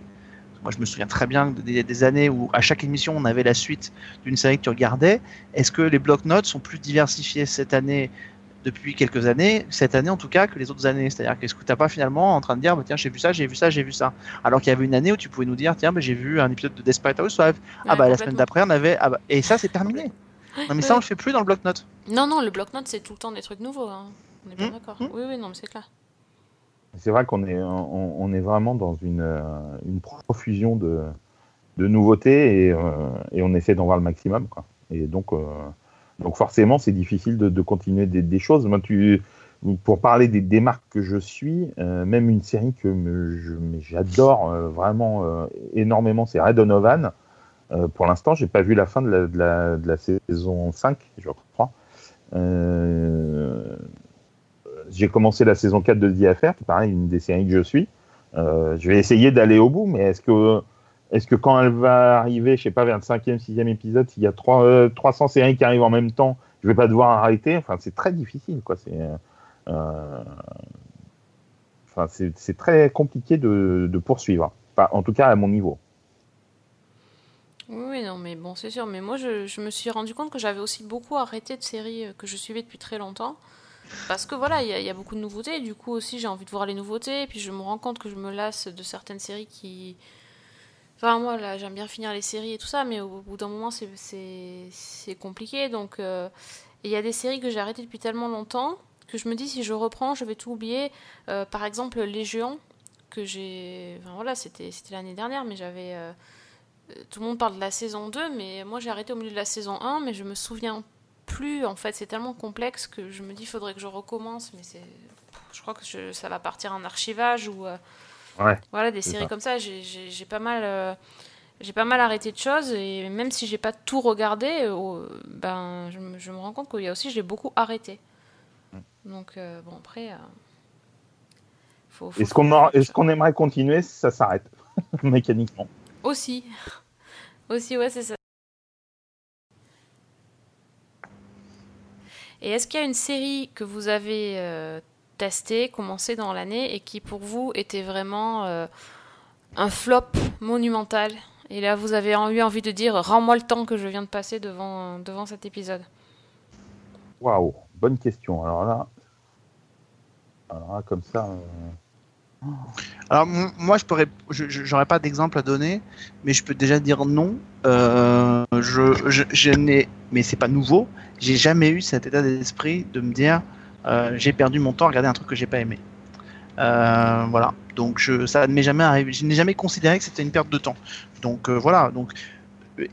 Moi, je me souviens très bien des, des, années où à chaque émission, on avait la suite d'une série que tu regardais. Est-ce que les blocs-notes sont plus diversifiés cette année depuis quelques années, cette année en tout cas, que les autres années. C'est-à-dire qu'est-ce que tu n'as pas finalement en train de dire, bah, tiens, j'ai vu ça, j'ai vu ça, j'ai vu ça? Alors qu'il y avait une année où tu pouvais nous dire, tiens, bah, j'ai vu un épisode de Desperate Housewives. ah bah la semaine d'après, on avait. Ah, bah... Et ça, c'est terminé. Non, mais ça, on le fait plus dans le bloc-notes. Non, non, le bloc-notes, c'est tout le temps des trucs nouveaux. Hein. On est bien Mmh, d'accord. mmh. Oui, oui, non, mais c'est clair. C'est vrai qu'on est, on, on est vraiment dans une, euh, une profusion de, de nouveautés et, euh, et on essaie d'en voir le maximum. Quoi. Et donc, euh, donc forcément, c'est difficile de, continuer des, choses. Moi, tu, pour parler des, marques que je suis, euh, même une série que j'adore euh, vraiment euh, énormément, c'est Red Donovan. Euh, pour l'instant, j'ai pas vu la fin de la, saison 5, je crois. J'ai commencé la saison 4 de The Affair, qui est pareil, une des séries que je suis. Je vais essayer d'aller au bout, mais est-ce que, est-ce que quand elle va arriver, je sais pas, vers le cinquième, sixième épisode, s'il y a trois, euh, 300 séries qui arrivent en même temps, je vais pas devoir arrêter? Enfin, c'est très difficile, quoi. C'est, euh, enfin, c'est, très compliqué de, poursuivre. En tout cas, à mon niveau. Oui, non, mais bon, c'est sûr. Mais moi, je, me suis rendu compte que j'avais aussi beaucoup arrêté de séries euh, que je suivais depuis très longtemps. Parce que voilà, il y, y a beaucoup de nouveautés. Du coup, aussi, j'ai envie de voir les nouveautés. Et puis, je me rends compte que je me lasse de certaines séries qui. Enfin, moi, là, j'aime bien finir les séries et tout ça, mais au bout d'un moment, c'est- compliqué. Donc, euh, il y a des séries que j'ai arrêtées depuis tellement longtemps que je me dis, si je reprends, je vais tout oublier. Euh, par exemple, Légion, que j'ai. Enfin, voilà, c'était l'année dernière, mais j'avais. euh, tout le monde parle de la saison 2, mais moi j'ai arrêté au milieu de la saison 1, mais je me souviens plus. En fait, c'est tellement complexe que je me dis, il faudrait que je recommence, mais c'est. Je crois que ça va partir en archivage ou. Ouais, voilà, des séries ça. comme ça. J'ai- pas mal. euh, j'ai pas mal arrêté de choses et même si j'ai pas tout regardé, euh, ben je, me- je me rends compte qu'il y a aussi j'ai beaucoup arrêté. Donc euh, bon après, faut, faut- Est-ce qu'on, est-ce qu'on aimerait continuer Ça s'arrête *laughs* mécaniquement? aussi, *laughs* aussi ouais c'est ça. Et est-ce qu'il y a une série que vous avez testée, commencée dans l'année et qui pour vous était vraiment euh, un flop monumental Et là vous avez en- eu envie de dire rends-moi le temps que je viens de passer devant, devant cet épisode. Waouh, bonne question. Alors là, alors là comme ça. euh, Alors moi, je pourrais, j'aurais pas d'exemple à donner, mais je peux déjà dire non. Euh, je, je, je n'ai, mais c'est pas nouveau. J'ai jamais eu cet état d'esprit de me dire j'ai perdu mon temps à regarder un truc que j'ai pas aimé. Euh, voilà. Donc je, ça ne m'est jamais arrivé. Je n'ai jamais considéré que c'était une perte de temps. Donc euh, voilà. Donc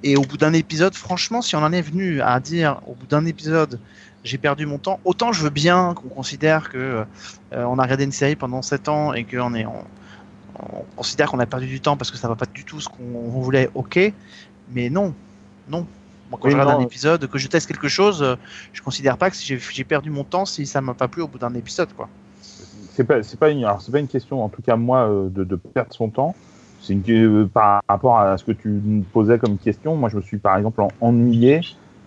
et au bout d'un épisode, franchement, si on en est venu à dire au bout d'un épisode j'ai perdu mon temps, autant je veux bien qu'on considère que euh, on a regardé une série pendant 7 ans et qu'on est on considère qu'on a perdu du temps parce que ça va pas du tout ce qu'on voulait, ok, mais non, non. Moi, quand Oui, je regarde non. un épisode, que je teste quelque chose, euh, je considère pas que si j'ai perdu mon temps si ça m'a pas plu au bout d'un épisode, quoi. c'est pas, c'est pas une, alors c'est pas une question. En tout cas, moi, euh, de, de perdre son temps. C'est une, euh, par rapport à ce que tu me posais comme question. Moi, je me suis par exemple en- ennuyé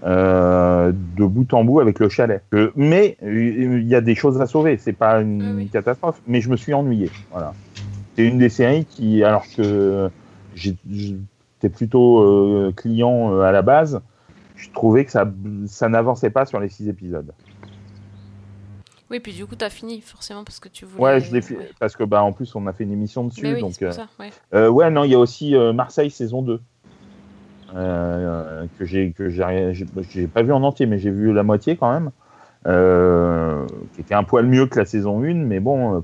euh, de bout en bout avec le chalet. Euh, mais il y a des choses à sauver. C'est pas une oui. catastrophe. Mais je me suis ennuyé. Voilà. C'est une des séries qui, alors que j'étais plutôt euh, client euh, à la base, je trouvais que ça, ça n'avançait pas sur les six épisodes. Oui, puis du coup t'as fini forcément parce que tu voulais. Ouais, je l'ai fait ouais. parce que bah en plus on a fait une émission dessus, oui, donc euh, ça, ouais. euh, ouais non il y a aussi euh, Marseille saison 2 euh, que j'ai que j'ai j'ai- pas vu en entier mais j'ai vu la moitié quand même qui était un poil mieux que la saison 1 mais bon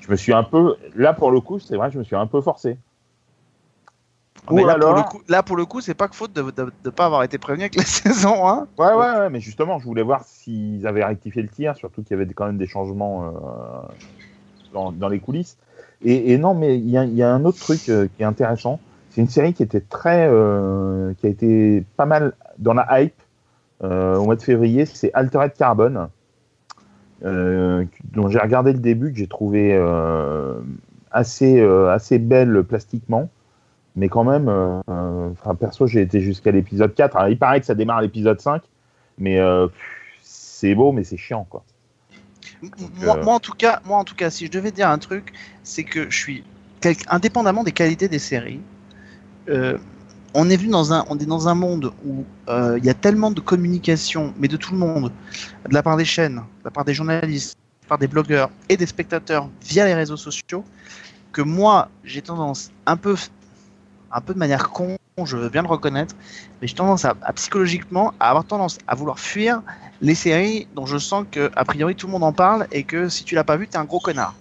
je me suis un peu là pour le coup c'est vrai je me suis un peu forcé Ah, Mais là, alors- pour le coup, là, pour le coup, c'est pas que faute de ne pas avoir été prévenu avec la *laughs* saison 1. ouais, ouais ouais mais justement je voulais voir s'ils avaient rectifié le tir surtout qu'il y avait quand même des changements euh, dans, dans les coulisses. Et, et non mais il y a, il y a un autre truc euh, qui est intéressant. C'est une série qui était très euh, qui a été pas mal dans la hype au mois de février. C'est Altered Carbon dont j'ai regardé le début que j'ai trouvé assez assez belle plastiquement Mais quand même, euh, euh, enfin, perso, j'ai été jusqu'à l'épisode 4. Alors, il paraît que ça démarre à l'épisode 5, mais euh, c'est beau, mais c'est chiant, quoi. Moi, moi, en tout cas, moi, en tout cas, si je devais dire un truc, c'est que je suis, indépendamment des qualités des séries, euh, on est vu dans un, on est dans un monde où euh, il y a tellement de communication, mais de tout le monde, de la part des chaînes, de la part des journalistes, de la part des blogueurs et des spectateurs via les réseaux sociaux, que moi, j'ai tendance un peu, un peu de manière con, je veux bien le reconnaître, mais j'ai tendance à, psychologiquement à avoir tendance à vouloir fuir les séries dont je sens que a priori tout le monde en parle et que si tu l'as pas vu, t'es un gros connard.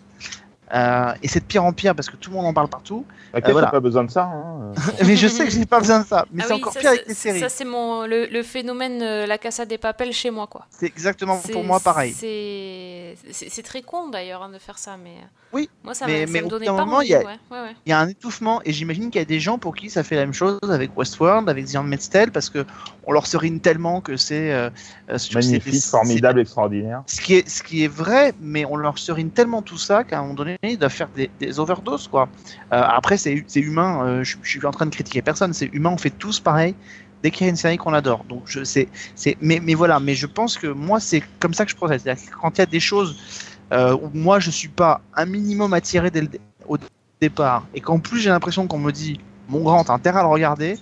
Euh, et c'est de pire en pire parce que tout le monde en parle partout. T'inquiète, voilà. t'as pas besoin de ça. hein. *laughs* mais je sais que j'ai pas besoin de ça. Mais Ah c'est oui, encore ça, pire avec les séries. Ça, c'est mon, le, le phénomène euh, La Casa des Papels chez moi, quoi. C'est exactement pour moi pareil. C'est très con d'ailleurs hein, de faire ça, mais. Oui, Moi, ça mais- me, mais me donnait pas moment, envie. il y a- ouais, ouais, ouais. Il y a un étouffement et j'imagine qu'il y a des gens pour qui ça fait la même chose avec Westworld, avec The Handmaid's Tale parce que on leur serine tellement que c'est euh, euh, Magnifique, formidable, extraordinaire. Ce qui, est, ce qui est vrai, mais on leur serine tellement tout ça qu'à un moment donné, doivent faire des, overdoses. Quoi. Euh, après, c'est humain, euh, je, suis en train de critiquer personne, c'est humain, on fait tous pareil dès qu'il y a une série qu'on adore. Donc, je, c'est, mais, mais voilà, mais je pense que moi, c'est comme ça que je procède. Quand il y a des choses euh, où moi, je suis pas un minimum attiré au départ, et qu'en plus, j'ai l'impression qu'on me dit, mon grand, t'as intérêt à le regarder,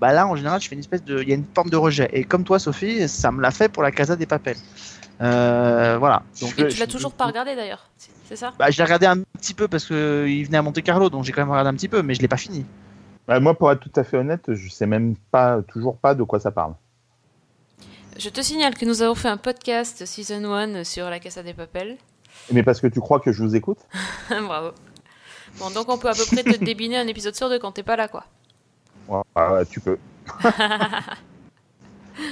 bah là, en général, je fais une espèce de. Il y a une forme de rejet. Et comme toi, Sophie, ça me l'a fait pour la Casa des Papels. Euh, voilà. Donc, Et je- tu l'as toujours pas regardé d'ailleurs, c'est- c'est ça? Bah, je l'ai regardé un petit peu parce qu'il venait à Monte Carlo, donc j'ai quand même regardé un petit peu, mais je l'ai pas fini. Bah, moi, pour être tout à fait honnête, je sais même pas, toujours pas de quoi ça parle. Je te signale que nous avons fait un podcast Season 1 sur La Casa des Papels. Mais parce que tu crois que je vous écoute? *laughs* Bravo. Bon, donc on peut à peu près te *laughs* débiner un épisode sur deux quand t'es pas là, quoi. Ouais, ouais, tu peux. *laughs*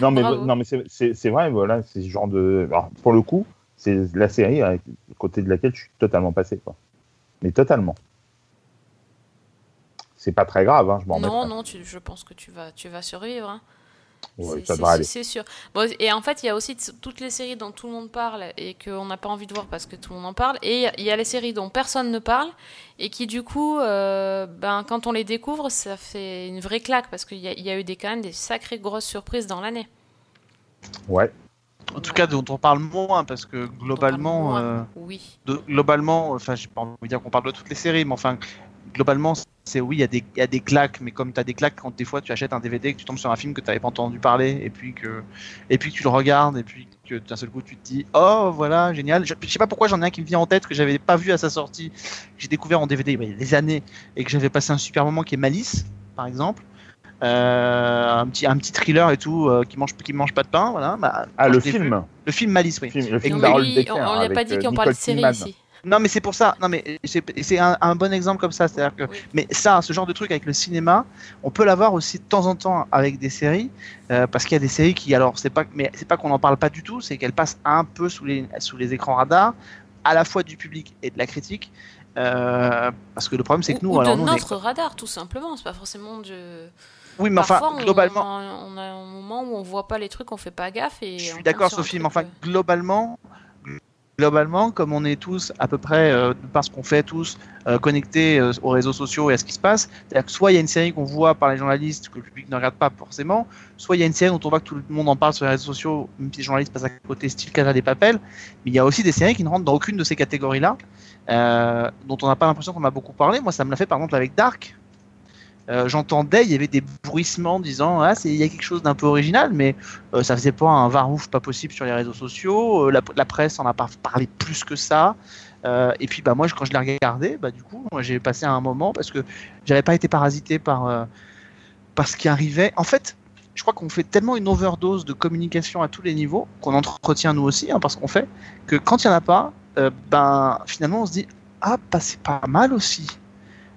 non, mais, Bravo. non, mais c'est- vrai, voilà, c'est ce genre de. alors, pour le coup, c'est la série à côté de laquelle je suis totalement passé, quoi. Mais totalement. C'est pas très grave, hein, je m'en remets Non, non, tu, je pense que tu vas, tu vas survivre. hein. Ouais, C'est- ça c'est- devrait aller. C'est sûr. Bon, et en fait, il y a aussi toutes les séries dont tout le monde parle et qu'on n'a pas envie de voir parce que tout le monde en parle. Et il y a- il y a les séries dont personne ne parle et qui, du coup, euh, ben, quand on les découvre, ça fait une vraie claque parce qu'il y, a- il y a eu des, quand même des sacrées grosses surprises dans l'année. Ouais. En tout cas, dont on parle moins, parce que globalement, moins. euh, Oui. de- globalement, enfin, j'ai pas envie de dire qu'on parle de toutes les séries, mais enfin, globalement, c'est oui, il y, a des- il y a des claques, mais comme tu as des claques quand des fois tu achètes un DVD, que tu tombes sur un film que tu n'avais pas entendu parler, et puis que, et puis que tu le regardes, et puis que d'un seul coup tu te dis, oh voilà, génial. Je, je sais pas pourquoi j'en ai un qui me vient en tête que j'avais pas vu à sa sortie, que j'ai découvert en DVD il y a des années, et que j'avais passé un super moment qui est Malice, par exemple. Euh, un petit un petit thriller et tout euh, qui mange qui mange pas de pain voilà Bah, Ah, le vu- film. le film Malice oui Le film, le film on n'a pas dit euh, qu'on parlait de série ici. Non, mais c'est pour ça. Non, mais c'est un, un bon exemple comme ça. C'est-à-dire que, Oui. mais ça, ce genre de truc avec le cinéma, on peut l'avoir aussi de temps en temps avec des séries, euh, parce qu'il y a des séries qui, alors, c'est pas, mais c'est pas qu'on n'en parle pas du tout, c'est qu'elles passent un peu sous les sous les écrans radars, à la fois du public et de la critique. Euh, parce que le problème, c'est que Ou- nous, ou alors, on est- notre radar, tout simplement. C'est pas forcément de. oui, mais enfin, Parfois, globalement, on, on a un moment où on voit pas les trucs, on fait pas gaffe et. Je suis d'accord, Sophie, mais enfin, euh, globalement, globalement, comme on est tous à peu près, euh, parce qu'on fait tous, euh, connectés euh, aux réseaux sociaux et à ce qui se passe, soit il y a une série qu'on voit par les journalistes que le public ne regarde pas forcément, soit il y a une série dont on voit que tout le monde en parle sur les réseaux sociaux, même si les journalistes passent à côté, style Casa des Papel, mais il y a aussi des séries qui ne rentrent dans aucune de ces catégories-là, euh, dont on n'a pas l'impression qu'on a beaucoup parlé. Moi, ça me l'a fait par exemple avec Dark. Euh, J'entendais, il y avait des bruissements disant ah il y a quelque chose d'un peu original, mais euh, ça faisait pas un varouf pas possible sur les réseaux sociaux. Euh, la, presse en a pas parlé plus que ça. Et puis bah moi quand je l'ai regardé, bah du coup j'ai passé un moment parce que j'avais pas été parasité par par ce qui arrivait. En fait, je crois qu'on fait tellement une overdose de communication à tous les niveaux qu'on entretient nous aussi hein, parce qu'on fait que quand il y en a pas, ben finalement on se dit ah bah c'est pas mal aussi.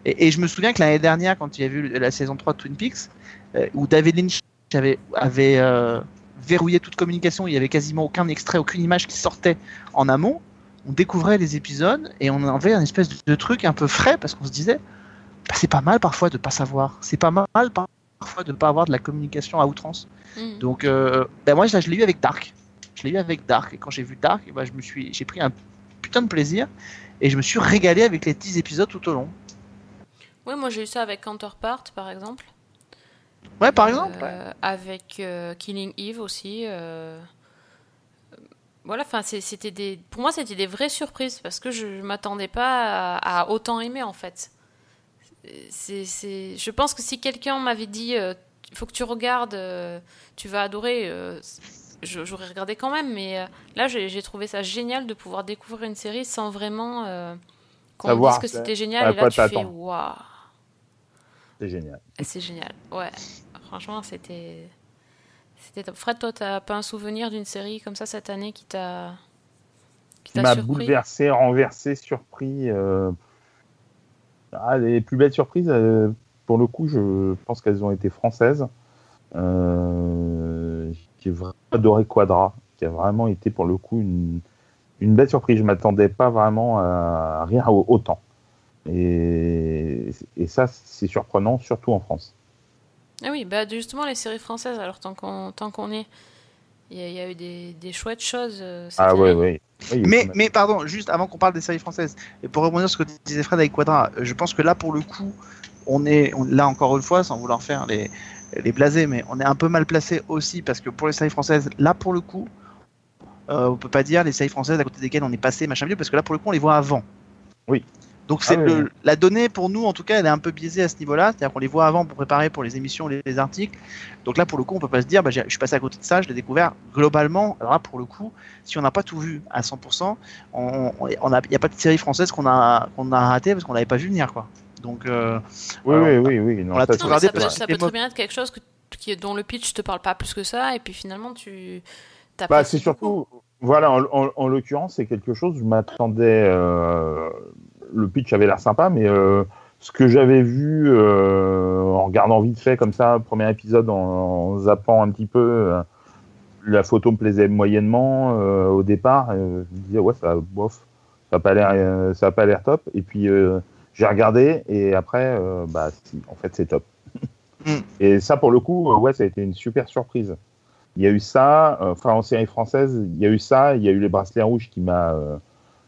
Et, et je me souviens que l'année dernière, quand il y a eu la saison 3 de Twin Peaks, euh, où David Lynch avait, avait euh, verrouillé toute communication, il y avait quasiment aucun extrait, aucune image qui sortait en amont, on découvrait les épisodes et on avait un espèce de, de truc un peu frais parce qu'on se disait, bah, c'est pas mal parfois de pas savoir, c'est pas mal par- parfois de pas avoir de la communication à outrance. hmm. Donc, euh, ben moi, je, je l'ai eu avec Dark. Je l'ai eu avec Dark. Et quand j'ai vu Dark, je me suis, j'ai pris un putain de plaisir et je me suis régalé avec les 10 épisodes tout au long. Oui, moi j'ai eu ça avec Counterpart, par exemple. Ouais, par exemple. ouais. Euh, Avec euh, Killing Eve aussi. euh, Voilà, enfin, c'était des. Pour moi, c'était des vraies surprises parce que je ne m'attendais pas à, à autant aimer en fait. C'est, c'est- Je pense que si quelqu'un m'avait dit il faut que tu regardes, tu vas adorer, je- j'aurais regardé quand même. Mais là, j'ai, j'ai trouvé ça génial de pouvoir découvrir une série sans vraiment qu'on dise que c'était génial. Et là, tu fais waouh. C'est génial. C'est génial, ouais. Franchement, c'était. C'était top. Fred, toi, t'as pas un souvenir d'une série comme ça cette année qui t'a. qui m'a bouleversé, renversé, surpris. euh, Ah, les plus belles surprises, euh, pour le coup, je pense qu'elles ont été françaises. Euh, J'ai vraiment adoré Quadra, qui a vraiment été pour le coup une, une belle surprise. Je m'attendais pas vraiment à rien au- autant. Et, et ça, c'est surprenant, surtout en France. Ah oui, bah justement, les séries françaises, alors tant qu'on tant qu'on est. Il y, a- il y a eu des, des chouettes choses euh, Ah ouais, ouais. Oui, Mais, même. mais pardon, juste avant qu'on parle des séries françaises, et pour rebondir sur ce que disait Fred avec Quadra, je pense que là, pour le coup, on est on- là encore une fois, sans vouloir faire les, les blasés, mais on est un peu mal placé aussi parce que pour les séries françaises, là pour le coup, euh, on peut pas dire les séries françaises à côté desquelles on est passé, machin mieux, parce que là pour le coup, on les voit avant. Oui. Donc c'est Ah oui, la donnée pour nous, en tout cas, elle est un peu biaisée à ce niveau-là, c'est-à-dire qu'on les voit avant pour préparer pour les émissions, les, les articles. Donc là, pour le coup, on peut pas se dire, bah, j'ai- je suis passé à côté de ça, je l'ai découvert globalement. Alors là, pour le coup, si on n'a pas tout vu à 100%, on, on, on a, il n'y a pas de série française qu'on a, qu'on a raté parce qu'on l'avait pas vu venir, quoi. Donc, euh, Oui, alors, oui, oui, oui. Non, on l'a ça, regardé peut, ça très bien être quelque chose que, qui, dont le pitch te parle pas plus que ça, et puis finalement, tu. Bah, c'est surtout, voilà, en, en- en l'occurrence, c'est quelque chose, je m'attendais, euh, le pitch avait l'air sympa, mais euh, ce que j'avais vu euh, en regardant vite fait comme ça, premier épisode, en, en zappant un petit peu, euh, la photo me plaisait moyennement euh, au départ, euh, je me disais, ouais, ça, bof, ça n'a pas l'air, euh, ça a pas l'air top, et puis euh, j'ai regardé, et après, euh, bah, si, en fait, c'est top. Mm. Et ça, pour le coup, ouais, ça a été une super surprise. Il y a eu ça, euh, enfin en série française, il y a eu ça, il y a eu les bracelets rouges qui m'a. euh,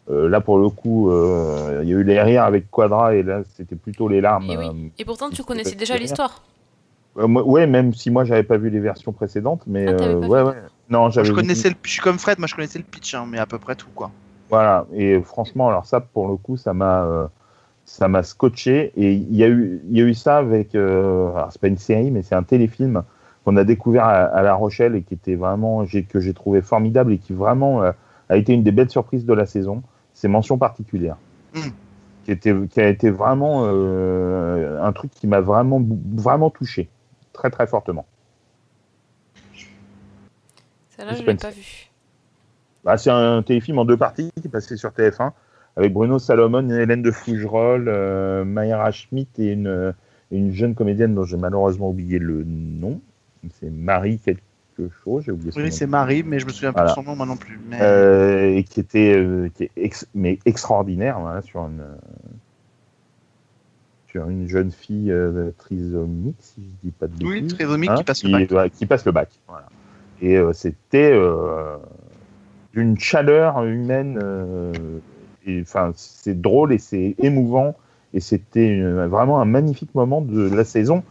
euh, là pour le coup, euh, il y a eu les rires avec Quadra et là c'était plutôt les larmes. Et oui. euh, Et pourtant, tu connaissais déjà l'histoire. euh, moi- ouais, même si moi j'avais pas vu les versions précédentes, mais Ah, euh, ouais, vu. ouais. Non, j'avais. je vu- connaissais le, je suis comme Fred, moi je connaissais le pitch, hein, mais à peu près tout, quoi. Voilà. Et franchement, alors ça pour le coup, ça m'a. euh, ça m'a scotché et il y a eu il y a eu ça avec euh, alors c'est pas une série mais c'est un téléfilm qu'on a découvert à, à La Rochelle et qui était vraiment que j'ai trouvé formidable et qui vraiment euh, a été une des belles surprises de la saison c'est mention particulière Mm. qui était qui a été vraiment euh, un truc qui m'a vraiment vraiment touché très très fortement Celle-là, je C'est l'ai pas vue. Bah, c'est un téléfilm en deux parties qui est passé sur TF1 avec Bruno Salomon, Hélène de Fougerolles, euh, Mayra Schmidt et une, une jeune comédienne dont j'ai malheureusement oublié le nom. C'est Marie quelque chose, j'ai oublié Oui, c'est Marie, mais je me souviens Voilà. pas de son nom moi non plus. Mais... Euh, et qui était euh, qui est ex- mais extraordinaire voilà, sur une sur une jeune fille euh, trisomique si je dis pas de oui, bêtises. trisomique Hein, qui passe le qui, bac. ouais, qui passe le bac. Voilà. Et euh, c'était d'une chaleur humaine. Enfin, c'est drôle et c'est émouvant. Et c'était vraiment un magnifique moment de la saison.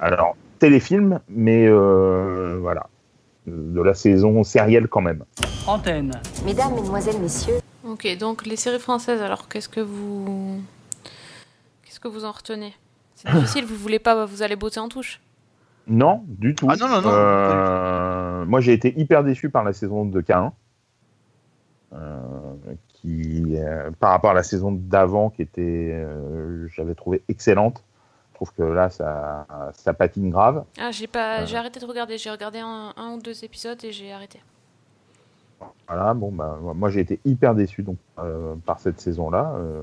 Alors, téléfilm, mais euh, voilà. De la saison sérielle quand même. Antenne. Mesdames, Mesdemoiselles, Messieurs, Ok, donc les séries françaises, alors qu'est-ce que vous. Qu'est-ce que vous en retenez? C'est *laughs* difficile, vous voulez pas vous allez botter en touche? Non, du tout. Ah non, non, non, Euh, moi, j'ai été hyper déçu par la saison de K1. euh, qui, euh, par rapport à la saison d'avant, qui était, euh, j'avais trouvé excellente. Je trouve que là, ça, ça patine grave. Ah, j'ai pas, Euh. j'ai arrêté de regarder. J'ai regardé un, un ou deux épisodes et j'ai arrêté. Voilà, bon, bah, moi, j'ai été hyper déçu donc, euh, par cette saison-là. Euh,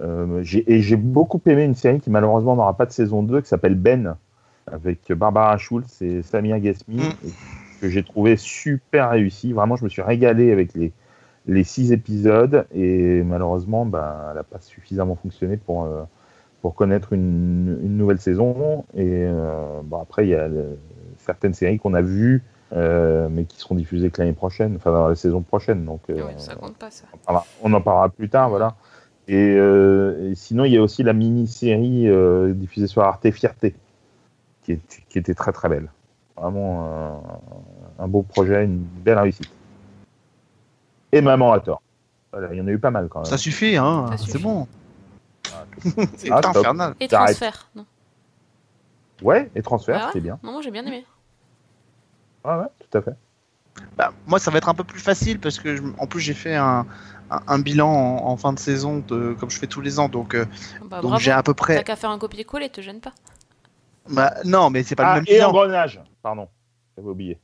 euh, j'ai- et j'ai beaucoup aimé une série qui, malheureusement, n'aura pas de saison 2, qui s'appelle Ben, avec Barbara Schultz et Samir Ghesmi, Mm. que j'ai trouvé super réussi. Vraiment, je me suis régalé avec les, les six épisodes, et malheureusement, bah, elle n'a pas suffisamment fonctionné pour, euh, pour connaître une, une nouvelle saison. Et euh, bon, après, il y a le- certaines séries qu'on a vues, euh, mais qui seront diffusées que l'année prochaine, enfin dans la saison prochaine. Donc, euh, Ah ouais, ça compte pas ça. on, en parlera plus tard, voilà. Et, euh, et sinon, il y a aussi la mini-série euh, diffusée sur Arte Fierté, qui, est- qui était très très belle. Vraiment euh, un beau projet, une belle réussite. Et Maman à tort. Voilà, il y en a eu pas mal quand même. Ça suffit, hein. C'est bon. *laughs* C'est Ah, infernal. Et transfert. Non. Ouais, et transfert, Ah ouais c'était bien. non, moi j'ai bien aimé. Ah ouais, tout à fait. Bah, moi, ça va être un peu plus facile parce que, je- en plus, j'ai fait un, un, un bilan en, en fin de saison, de, comme je fais tous les ans. Donc, euh, Bah, donc j'ai à peu T'as près. qu'à faire un copier-coller, te gêne pas. Bah, non, mais c'est pas Ah, le même et bilan. engrenage, pardon. J'avais oublié.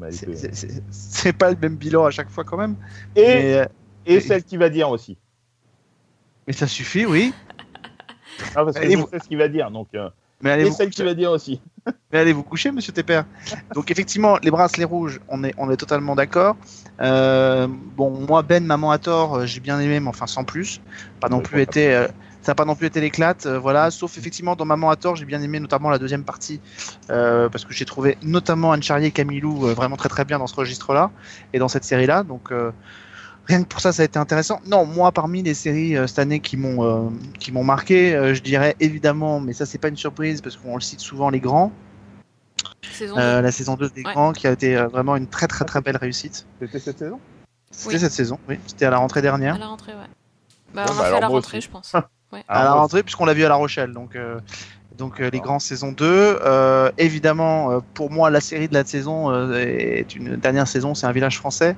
Elle C'est- pas le même bilan à chaque fois quand même. Et, Mais, euh, et celle qui va dire aussi. mais ça suffit, oui. Ah, parce que Allez, je vous- sais ce qu'il va dire. Donc, euh, Mais allez, et vous celle qui va dire aussi. *laughs* mais allez vous coucher, monsieur Tepper. Donc effectivement, les bracelets rouges, on est, on est totalement d'accord. Euh, bon, moi, Ben, maman à tort, euh, j'ai bien aimé, mais enfin sans plus. Pas non plus été, euh, ça n'a pas non plus été l'éclate, euh, voilà. Sauf effectivement dans Maman à tort, j'ai bien aimé notamment la deuxième partie parce que j'ai trouvé notamment Anne Charrier et Camilou vraiment très très bien dans ce registre-là et dans cette série-là. Donc euh, rien que pour ça, ça a été intéressant. Non, moi, parmi les séries euh, cette année qui m'ont euh, qui m'ont marqué, euh, je dirais évidemment, mais ça c'est pas une surprise parce qu'on le cite souvent, les grands. Saison Euh, 2. la saison 2 des Ouais. grands qui a été euh, vraiment une très très très belle réussite. C'était cette saison? C'était Oui. cette saison, oui. C'était à la rentrée dernière. À la rentrée, ouais. Bah, Bon, on bah, a fait alors à la rentrée, aussi. je pense. *laughs* à la rentrée puisqu'on l'a vu à La Rochelle. Donc, euh, donc euh, les grands saison 2. Euh, évidemment, euh, pour moi, la série de la saison euh, est une dernière saison, c'est un village français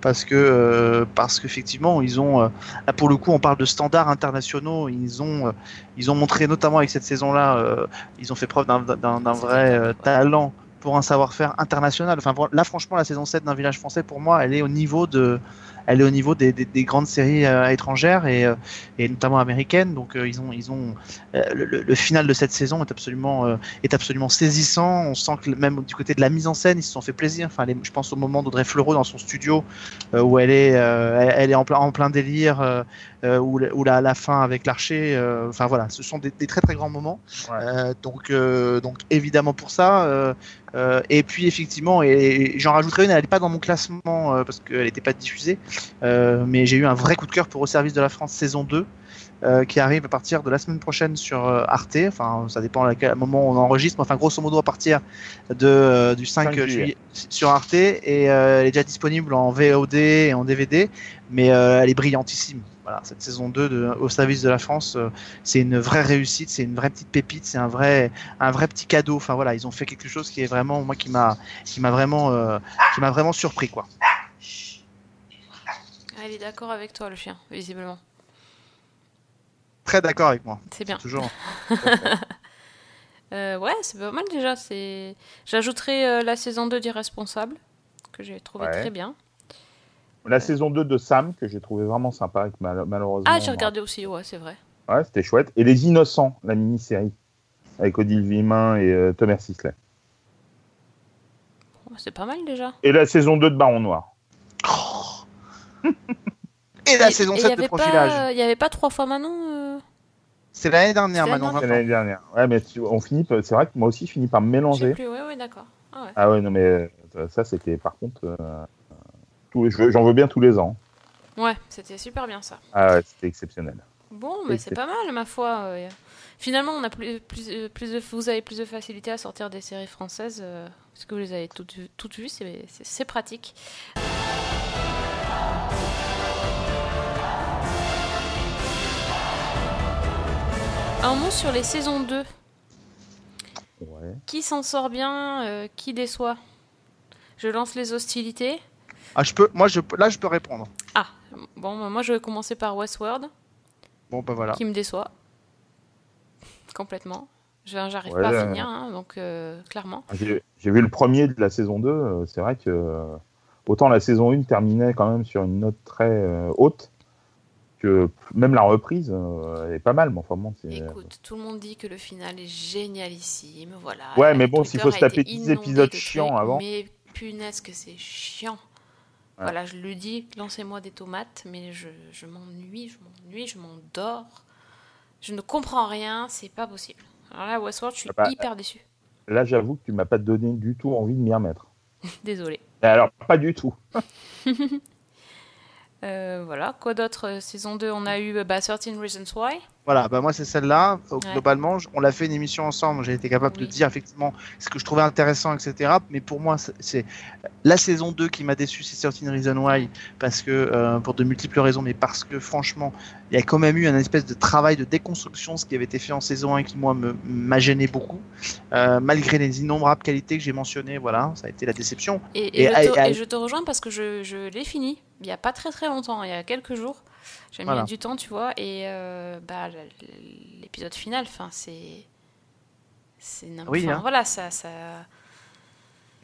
parce que euh, parce qu'effectivement ils ont euh, là pour le coup on parle de standards internationaux. Ils ont euh, ils ont montré notamment avec cette saison-là, euh, ils ont fait preuve d'un vrai euh, talent pour un savoir-faire international. Enfin là franchement la saison 7 d'un village français pour moi elle est au niveau de elle est au niveau des, des, des grandes séries euh, étrangères et, euh, et notamment américaines. Donc euh, ils ont, ils ont le, final de cette saison est absolument, est absolument saisissant. On sent que même du côté de la mise en scène, ils se sont fait plaisir. Enfin, je pense au moment d'Audrey Fleurot dans son studio où elle est, elle, est en en plein délire, euh, le- où la, la fin avec l'archer. euh, Enfin voilà, ce sont des, des très très grands moments. Ouais. Euh, donc, euh, donc évidemment pour ça. et puis effectivement, et, et j'en rajouterai une, elle n'est pas dans mon classement parce qu'elle n'était pas diffusée, mais j'ai eu un vrai coup de cœur pour Au service de la France saison 2. euh, qui arrive à partir de la semaine prochaine sur euh, Arte, enfin ça dépend à quel moment on enregistre, mais enfin grosso modo à partir de, euh, du 5, 5 juillet. juillet. sur Arte et elle est déjà disponible en VOD et en DVD, mais elle est brillantissime. Voilà, cette saison 2 de, au service de la France, euh, c'est une vraie réussite, c'est une vraie petite pépite, c'est un vrai, un vrai petit cadeau. Enfin voilà, ils ont fait quelque chose qui est vraiment, moi, qui m'a, qui m'a vraiment, euh, qui m'a vraiment surpris quoi. Ah, il est d'accord avec toi, le chien, visiblement. Très d'accord avec moi, C'est bien. toujours. *laughs* Euh, ouais, c'est pas mal déjà. C'est... J'ajouterai euh, la saison 2 d'Irresponsable, que j'ai trouvé Ouais. très bien. La saison 2 de Sam, que j'ai trouvé vraiment sympa, avec mal- malheureusement. Ah, j'ai regardé aussi, ouais, c'est vrai. Ouais, c'était chouette. Et Les Innocents, la mini-série, avec Odile Vimin et euh, Thomas Sisley. Bon, c'est pas mal déjà. Et la saison 2 de Baron Noir. Et la Et- saison et y 7 de avait profilage. pas- Il n'y avait pas trois fois Manon euh C'est l'année dernière l'année C'est 20 ans. l'année dernière. Ouais, mais tu- on finit, par- c'est vrai que moi aussi, je finis par me mélanger. plus, ouais, ouais, d'accord. Ah ouais. Ah ouais, non, mais euh, ça, c'était par contre. euh, J'en veux bien tous les ans. Ouais, c'était super bien ça. Ah ouais, c'était exceptionnel. Bon, mais c'est pas mal, ma foi. euh, Finalement, on a plus, plus, euh, plus de, vous avez plus de facilité à sortir des séries françaises euh, parce que vous les avez toutes, vues- toutes vues, c'est- pratique. Un mot sur les saisons 2. Ouais. Qui s'en sort bien, euh, qui déçoit? Je lance les hostilités. Ah, je peux, moi, je, là, je peux répondre. Ah, bon, bah, moi je vais commencer par Westworld, Bon, bah voilà. qui me déçoit. Complètement. Je- J'arrive Ouais, pas à finir, hein, donc euh, clairement. J'ai j'ai vu le premier de la saison 2. euh, C'est vrai que euh, autant la saison 1 terminait quand même sur une note très euh, haute, que même la reprise euh, est pas mal. Mais enfin, bon, c'est- Écoute, tout le monde dit que le final est génialissime, voilà. Ouais, mais bon, s'il faut se taper été 10 inondé épisodes de chiants avant. Mais punaise que c'est chiant. Voilà, je le dis, lancez-moi des tomates, mais je, je m'ennuie, je m'ennuie, je m'endors. Je ne comprends rien, c'est pas possible. Alors là, Westworld, je suis Ah bah, hyper déçu. Là, j'avoue que tu m'as pas donné du tout envie de m'y remettre. *laughs* Désolée. Et Alors, pas du tout. *laughs* Euh, voilà, quoi d'autre euh, Saison 2, on a eu euh, bah, 13 Reasons Why. Voilà, bah moi c'est celle-là. Ouais. Globalement, on l'a fait une émission ensemble. J'ai été capable de dire effectivement ce que je trouvais intéressant, etc. Mais pour moi, c'est- la saison 2 qui m'a déçu, c'est Certain Reason Why, parce que euh, pour de multiples raisons, mais parce que franchement, il y a quand même eu un espèce de travail de déconstruction, ce qui avait été fait en saison 1 qui moi m'a gêné beaucoup, Euh, malgré les innombrables qualités que j'ai mentionnées. Voilà, ça a été la déception. Et, et Et- je te, et je te rejoins parce que je, je l'ai fini il n'y a pas très très longtemps, il y a quelques jours. J'ai mis Voilà. du temps, tu vois, et euh, bah, l'épisode final, enfin, c'est. C'est n'importe Oui, hein. Voilà, ça. ça...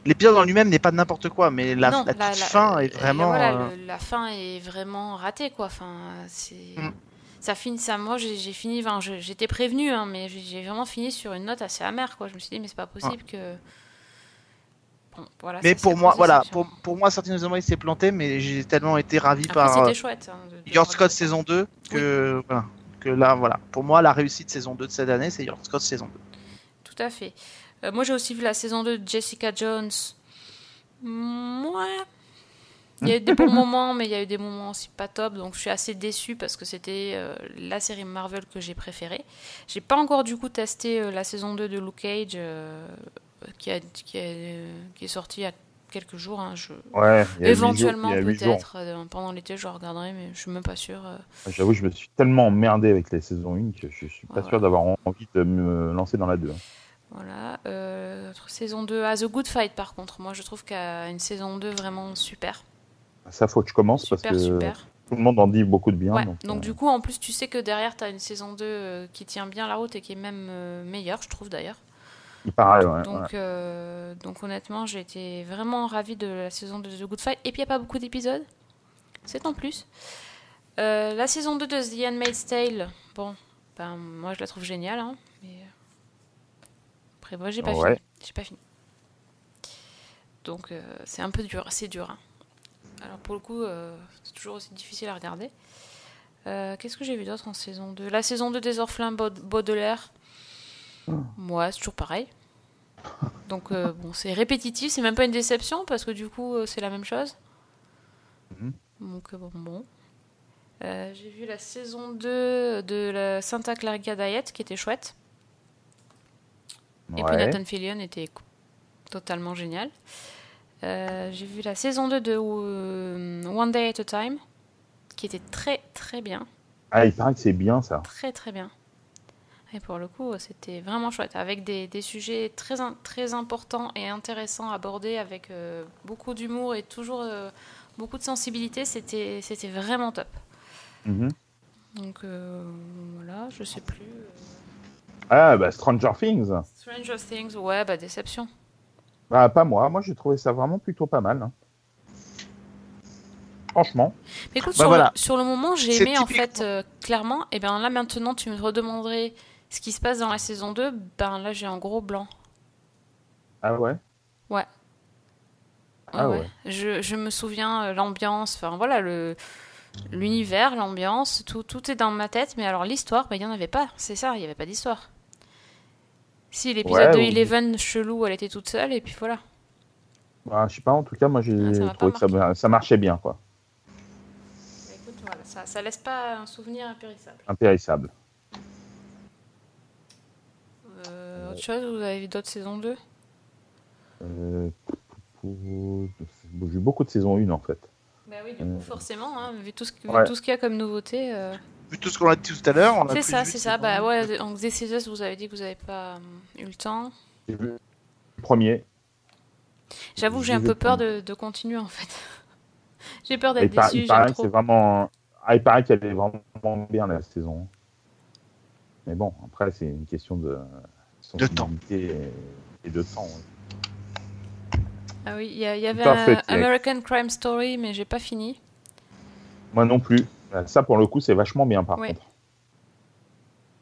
L'épisode en lui-même n'est pas n'importe quoi, mais la, non, la la, toute la- fin est vraiment. voilà, euh, le- la fin est vraiment ratée, quoi. Enfin, c'est. Mm. Ça finit, ça, moi j'ai fini, enfin, j'étais prévenue, hein, mais j'ai j'ai vraiment fini sur une note assez amère, quoi. Je me suis dit, mais c'est pas possible que. Bon, voilà, Mais pour moi, voilà, pour, pour moi, Certain Reason Why s'est planté, mais j'ai tellement été ravi Après, par. euh, chouette. hein, de- de Your voir Scott saison 2 que voilà que là voilà pour moi la réussite saison 2 de cette année c'est Your Scott saison 2 Tout à fait. Euh, moi, j'ai aussi vu la saison 2 de Jessica Jones. Ouais. Il y a eu des bons *laughs* moments, mais il y a eu des moments aussi pas top. Donc, je suis assez déçue parce que c'était euh, la série Marvel que j'ai préférée. J'ai pas encore, du coup, testé euh, la saison 2 de Luke Cage euh, qui, a, qui, a- qui est sortie il y a quelques jours. hein. Je- Ouais, il y a huit jours- Éventuellement, peut-être, euh, pendant l'été, je regarderai, mais je suis même pas sûre. euh. J'avoue, je me suis tellement emmerdé avec les saisons 1 que je suis pas Ouais, sûr d'avoir envie de me lancer dans la 2. Voilà. Euh, saison 2, à The Good Fight, par contre. Moi, je trouve qu'il y a une saison 2 vraiment super. Ça, faut que je commence parce que super. tout le monde en dit beaucoup de bien. Ouais, donc, donc, du coup, en plus, tu sais que derrière, tu as une saison 2 euh, qui tient bien la route et qui est même meilleure, je trouve d'ailleurs. Il paraît, ouais, donc, ouais. euh, donc honnêtement, j'ai été vraiment ravie de la saison 2 de The Good Fight. Et puis, il n'y a pas beaucoup d'épisodes. C'est en plus. Euh, la saison 2 de The Handmaid's Tale, bon, ben, moi, je la trouve géniale. hein, mais... euh, Après, moi, j'ai pas Ouais. fini. Pas fini. Donc, euh, c'est un peu dur. C'est dur. hein. Alors, pour le coup, c'est toujours aussi difficile à regarder. Qu'est-ce que j'ai vu d'autre en saison 2 La saison 2 des Orphelins Baud- Baudelaire. Moi, c'est toujours pareil. Donc, euh, bon, c'est répétitif, c'est même pas une déception parce que du coup, euh, c'est la même chose. Mhm. Donc, euh, bon. bon. Euh, j'ai vu la saison 2 de la Santa Clarita Diet qui était chouette. Et puis. Nathan Fillion était totalement génial. Euh, j'ai vu la saison 2 de euh, One Day at a Time qui était très très bien. Ah, il paraît que c'est bien ça. Très très bien. Et pour le coup, c'était vraiment chouette, avec des, des sujets très, très importants et intéressants abordés, avec euh, beaucoup d'humour et toujours euh, beaucoup de sensibilité. C'était vraiment top. Mhm. Donc euh, voilà, je sais plus. Ah, bah Stranger Things. Stranger Things, ouais, bah déception. Ah, pas moi. Moi, j'ai trouvé ça vraiment plutôt pas mal. hein. Franchement. Mais écoute, Bah sur, voilà. le, sur le moment, j'ai aimé en fait clairement. Et bien là maintenant, tu me redemanderais ce qui se passe dans la saison 2. Ben là, j'ai un gros blanc. Ah ouais? Ouais. Ah Ouais. Je, je me souviens euh, l'ambiance, enfin voilà, le l'univers, l'ambiance, tout, tout est dans ma tête. Mais alors l'histoire, ben, il n'y en avait pas. C'est ça, il n'y avait pas d'histoire. Si, l'épisode Ouais, de Eleven, chelou, elle était toute seule, et puis voilà. Ah, je sais pas. En tout cas, moi, j'ai Ah, trouvé que ça, ça marchait bien, quoi. Écoute, voilà, ça, ça laisse pas un souvenir impérissable. Impérissable. Euh, autre chose, vous avez vu d'autres saisons 2 Euh, J'ai vu beaucoup de saison 1 en fait. Bah oui, du Euh, coup, forcément, hein, vu tout ce, vu ouais. tout ce qu'il y a comme nouveauté. euh, vu tout ce qu'on a dit tout à l'heure C'est ça, c'est ça. Bah ouais, donc This Is Us, vous avez dit que vous n'avez pas euh, eu le temps. J'ai vu le premier. J'avoue que j'ai un peu peur de, de continuer en fait. *laughs* j'ai peur d'être déçue, il paraît trop. vraiment. Ah, il paraît qu'elle est vraiment bien la saison. Mais bon, après, c'est une question de. De temps. Et, et de temps. ouais. Ah oui, il y, avait fait. American Crime Story, mais j'ai pas fini. Moi non plus. Ça, pour le coup, c'est vachement bien par Oui. contre.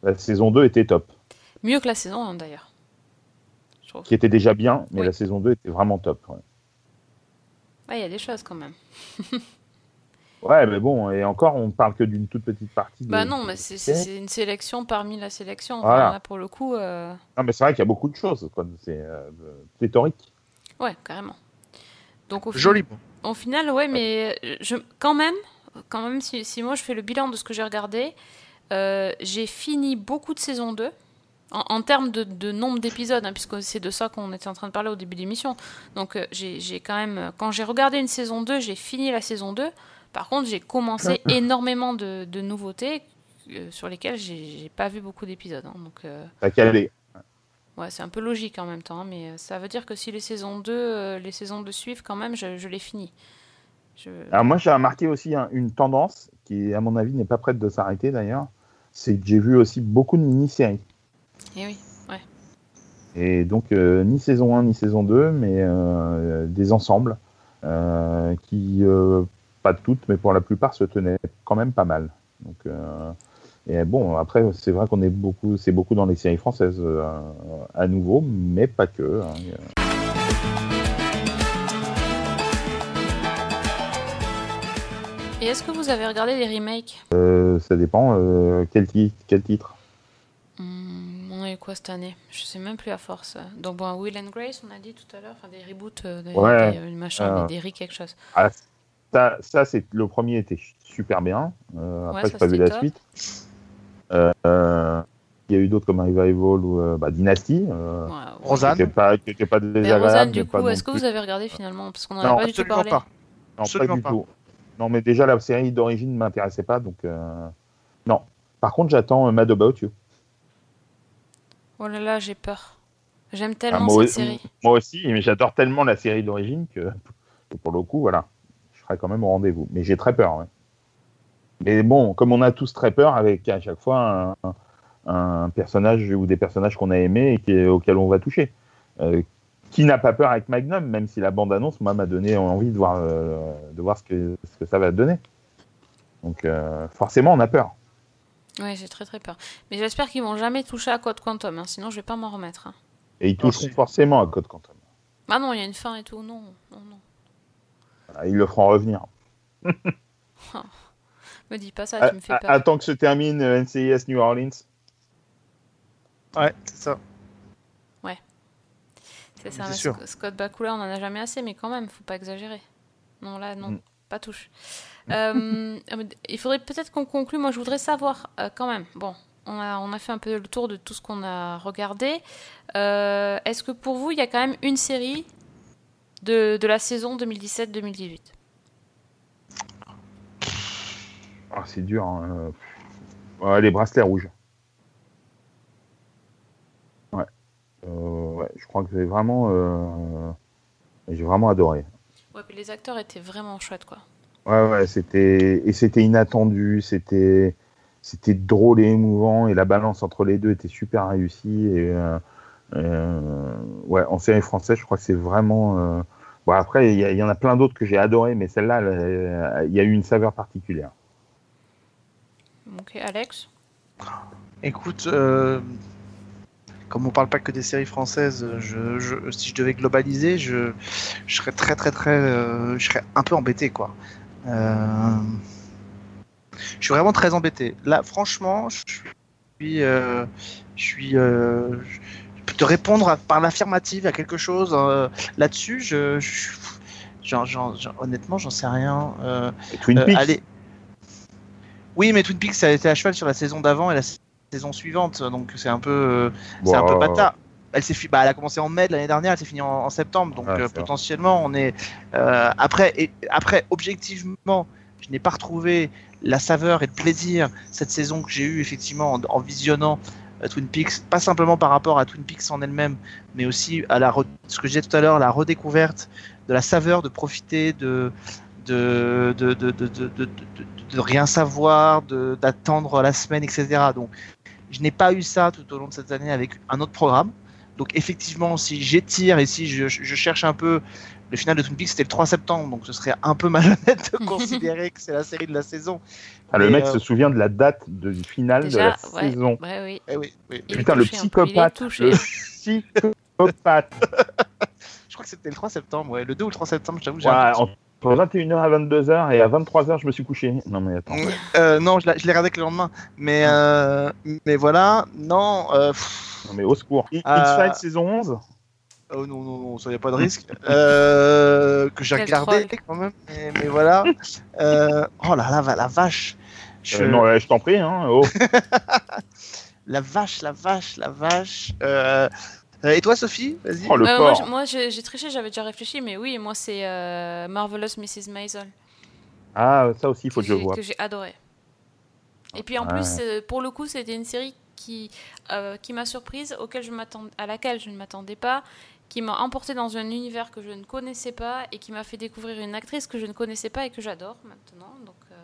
La saison 2 était top. Mieux que la saison 1 d'ailleurs. Qui était déjà bien, mais Oui. la saison 2 était vraiment top. Ouais. Ouais, il y a des choses quand même. *laughs* Ouais, mais bon, et encore, on parle que d'une toute petite partie. de- Bah non, mais c'est- une sélection parmi la sélection. Enfin, Voilà. là, pour le coup, euh, Non, mais c'est vrai qu'il y a beaucoup de choses. C'est euh, pléthorique. ouais, carrément. Donc au, joli bon. au final, ouais, mais euh, je, quand même, quand même, si, si moi je fais le bilan de ce que j'ai regardé, euh, j'ai fini beaucoup de saison 2. En, en termes de, de nombre d'épisodes, hein, puisque c'est de ça qu'on était en train de parler au début de l'émission. Donc euh, j'ai quand même, euh, quand j'ai regardé une saison 2, j'ai fini la saison 2. Par contre, j'ai commencé énormément de, de nouveautés euh, sur lesquelles j'ai j'ai pas vu beaucoup d'épisodes. hein. donc euh, T'as calé. ouais, c'est un peu logique en même temps, hein, mais euh, ça veut dire que si les saisons 2, euh, les saisons 2 suivent, quand même, je, je les finis. Je... Alors moi, j'ai remarqué aussi hein, une tendance qui, à mon avis, n'est pas prête de s'arrêter d'ailleurs. C'est que j'ai vu aussi beaucoup de mini-séries. Eh oui. Et donc, euh, ni saison 1 ni saison 2, mais euh, des ensembles euh, qui, euh, pas toutes, mais pour la plupart, se tenaient quand même pas mal. Donc, euh, et bon, après, c'est vrai qu'on est beaucoup, c'est beaucoup dans les séries françaises euh, à nouveau, mais pas que. hein. Et est-ce que vous avez regardé les remakes? Euh, ça dépend. euh, quel, ti- quel titre Hmm, On a eu quoi cette année? Je sais même plus à force. Donc bon, Will and Grace, on a dit tout à l'heure, enfin des reboots, des, Ouais. des, machin, des, des re quelque chose. Ah, ça, ça c'est le premier était super bien. Euh, après, Ouais, j'ai ça, pas vu la top. suite. Euh, euh, Il y a eu d'autres comme Revival ou euh, bah, Dynasty. euh. Rosanne. qui pas, qui était pas Mais désagréable. Rosanne, du coup, est-ce que vous avez regardé finalement? Parce qu'on en a Non, pas du tout parlé. pas. Non, Absolument pas du pas. tout. Non, mais déjà la série d'origine ne m'intéressait pas, donc euh, non. Par contre, j'attends Mad About You. Oh là là, j'ai peur. J'aime Ah, tellement moi, cette série. moi aussi, mais j'adore tellement la série d'origine que, que pour le coup, voilà, je serai quand même au rendez-vous. Mais j'ai très peur. ouais. Mais bon, comme on a tous très peur avec à chaque fois un, un personnage ou des personnages qu'on a aimés et qui, auxquels on va toucher. Euh, qui n'a pas peur avec Magnum, même si la bande-annonce, moi, m'a donné envie de voir, euh, de voir ce, que, ce que ça va donner. Donc, euh, forcément, on a peur. Ouais, j'ai très très peur. Mais j'espère qu'ils vont jamais toucher à Code Quantum, hein, sinon je vais pas m'en remettre. hein. Et ils toucheront forcément à Code Quantum. Ah non, il y a une fin et tout, non, non, non. Ils le feront revenir. *laughs* Me dis pas ça, A- tu me fais a- peur. Attends que se termine euh, NCIS New Orleans. Ouais, c'est ça. C'est ça, c'est mais sûr. Sc- Scott Bakula, on en a jamais assez, mais quand même, faut pas exagérer. Non, là, non, Mm. pas touche. *laughs* Euh, il faudrait peut-être qu'on conclue. Moi, je voudrais savoir euh, quand même. Bon, on a, on a fait un peu le tour de tout ce qu'on a regardé. Euh, Est-ce que pour vous, il y a quand même une série de, de la saison 2017-2018 Ah, c'est dur. hein, euh, les bracelets rouges. Ouais. Euh, ouais, je crois que j'ai vraiment, euh, j'ai vraiment adoré. Ouais, puis les acteurs étaient vraiment chouettes, quoi. Ouais, ouais, c'était et c'était inattendu, c'était c'était drôle et émouvant et la balance entre les deux était super réussie et euh, ouais, en série française, je crois que c'est vraiment. euh, Bon, après, il y, en a plein d'autres que j'ai adoré, mais celle-là, elle, euh, il y a eu une saveur particulière. Ok, Alex? Écoute, euh, comme on parle pas que des séries françaises, je, je- si je devais globaliser, je, je serais très très très, euh, je serais un peu embêté quoi. Euh, je suis vraiment très embêté. Là, franchement, je suis, euh, je suis, euh, te répondre à- par l'affirmative à quelque chose euh, là-dessus. Je, honnêtement, j'en sais rien. Euh, Twin euh, Peaks, allez. Oui, mais Twin Peaks, ça a été à cheval sur la saison d'avant et la saison suivante, donc c'est un peu, euh, c'est un peu bâtard. Elle s'est fi- bah, elle a commencé en mai de l'année dernière, elle s'est finie en, en septembre, donc Ah, potentiellement on est après et après objectivement, je n'ai pas retrouvé la saveur et le plaisir cette saison que j'ai eu effectivement en, en visionnant Twin Peaks, pas simplement par rapport à Twin Peaks en elle-même, mais aussi à la ce que je disais tout à l'heure, la redécouverte de la saveur de profiter de de de de de, rien savoir, d'attendre la semaine, etc. Donc je n'ai pas eu ça tout au long de cette année avec un autre programme. Donc effectivement, si j'étire et si je cherche un peu, le final de Twin Peaks c'était le 3 septembre, donc ce serait un peu malhonnête de *laughs* considérer que c'est la série de la saison. ah, le mec euh, se souvient de la date de finale Déjà, de la ouais, saison. ouais, oui. Eh oui, oui. Putain, le touché psychopathe, le psychopathe. *laughs* Je crois que c'était le 3 septembre, ouais, le 2 ou le 3 septembre, j'avoue. Ouais, entre 21h à 22h et à 23h, je me suis couché. Non, mais attends. Euh, non, je l'ai regardé que le lendemain. Mais, euh, mais voilà, non. euh, pff, Non, mais au secours. I- Euh, X-Files saison 11 Oh non, non, non, ça n'y a pas de *laughs* risque. Euh, que j'ai regardé troll. quand même, mais, mais voilà. Euh, oh là là, la vache. Je- Euh, non, je t'en prie. Hein. Oh. *laughs* La vache, la vache, la vache. Et toi, Sophie Vas-y. Oh, le moi, je- j'ai triché, j'avais déjà réfléchi, mais oui, moi c'est euh, Marvelous Mrs. Maisel Ah, ça aussi, il faut que je j'ai- vois. que j'ai adoré. Et puis en Ouais. plus, pour le coup, c'était une série qui, euh, qui m'a surprise, auquel je m'attend- à laquelle je ne m'attendais pas, qui m'a emporté dans un univers que je ne connaissais pas et qui m'a fait découvrir une actrice que je ne connaissais pas et que j'adore maintenant. Donc, euh,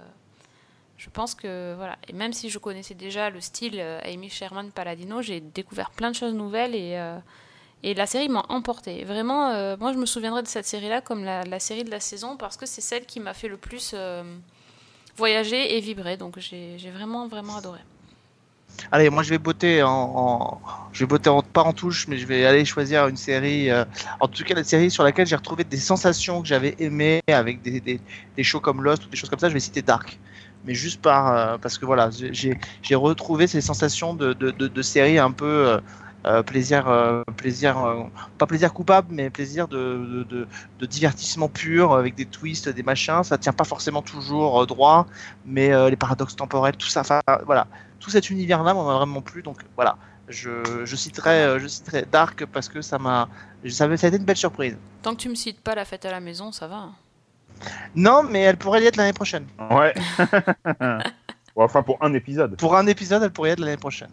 je pense que voilà. Et même si je connaissais déjà le style euh, Amy Sherman Palladino, j'ai découvert plein de choses nouvelles et euh, et la série m'a emporté. Vraiment, moi je me souviendrai de cette série-là comme la, série de la saison parce que c'est celle qui m'a fait le plus voyager et vibrer. Donc j'ai vraiment, vraiment adoré. Allez, moi je vais botter en, je vais botter pas en touche, mais je vais aller choisir une série. euh, en tout cas, la série sur laquelle j'ai retrouvé des sensations que j'avais aimées avec des, des, shows comme Lost ou des choses comme ça. Je vais citer Dark, mais juste par euh, parce que voilà, j'ai retrouvé ces sensations de, de, de, série un peu euh, plaisir, plaisir, pas plaisir coupable, mais plaisir de, de, divertissement pur avec des twists, des machins. Ça tient pas forcément toujours droit, mais les paradoxes temporels, tout ça. Voilà tout cet univers-là m'a vraiment plu. Donc voilà, je, je citerai, euh, je citerai Dark parce que ça m'a, ça, a été une belle surprise. Tant que tu me cites pas la fête à la maison, ça va. hein. Non, mais elle pourrait y être l'année prochaine. Ouais. *laughs* Enfin, pour un épisode. Pour un épisode, elle pourrait y être l'année prochaine.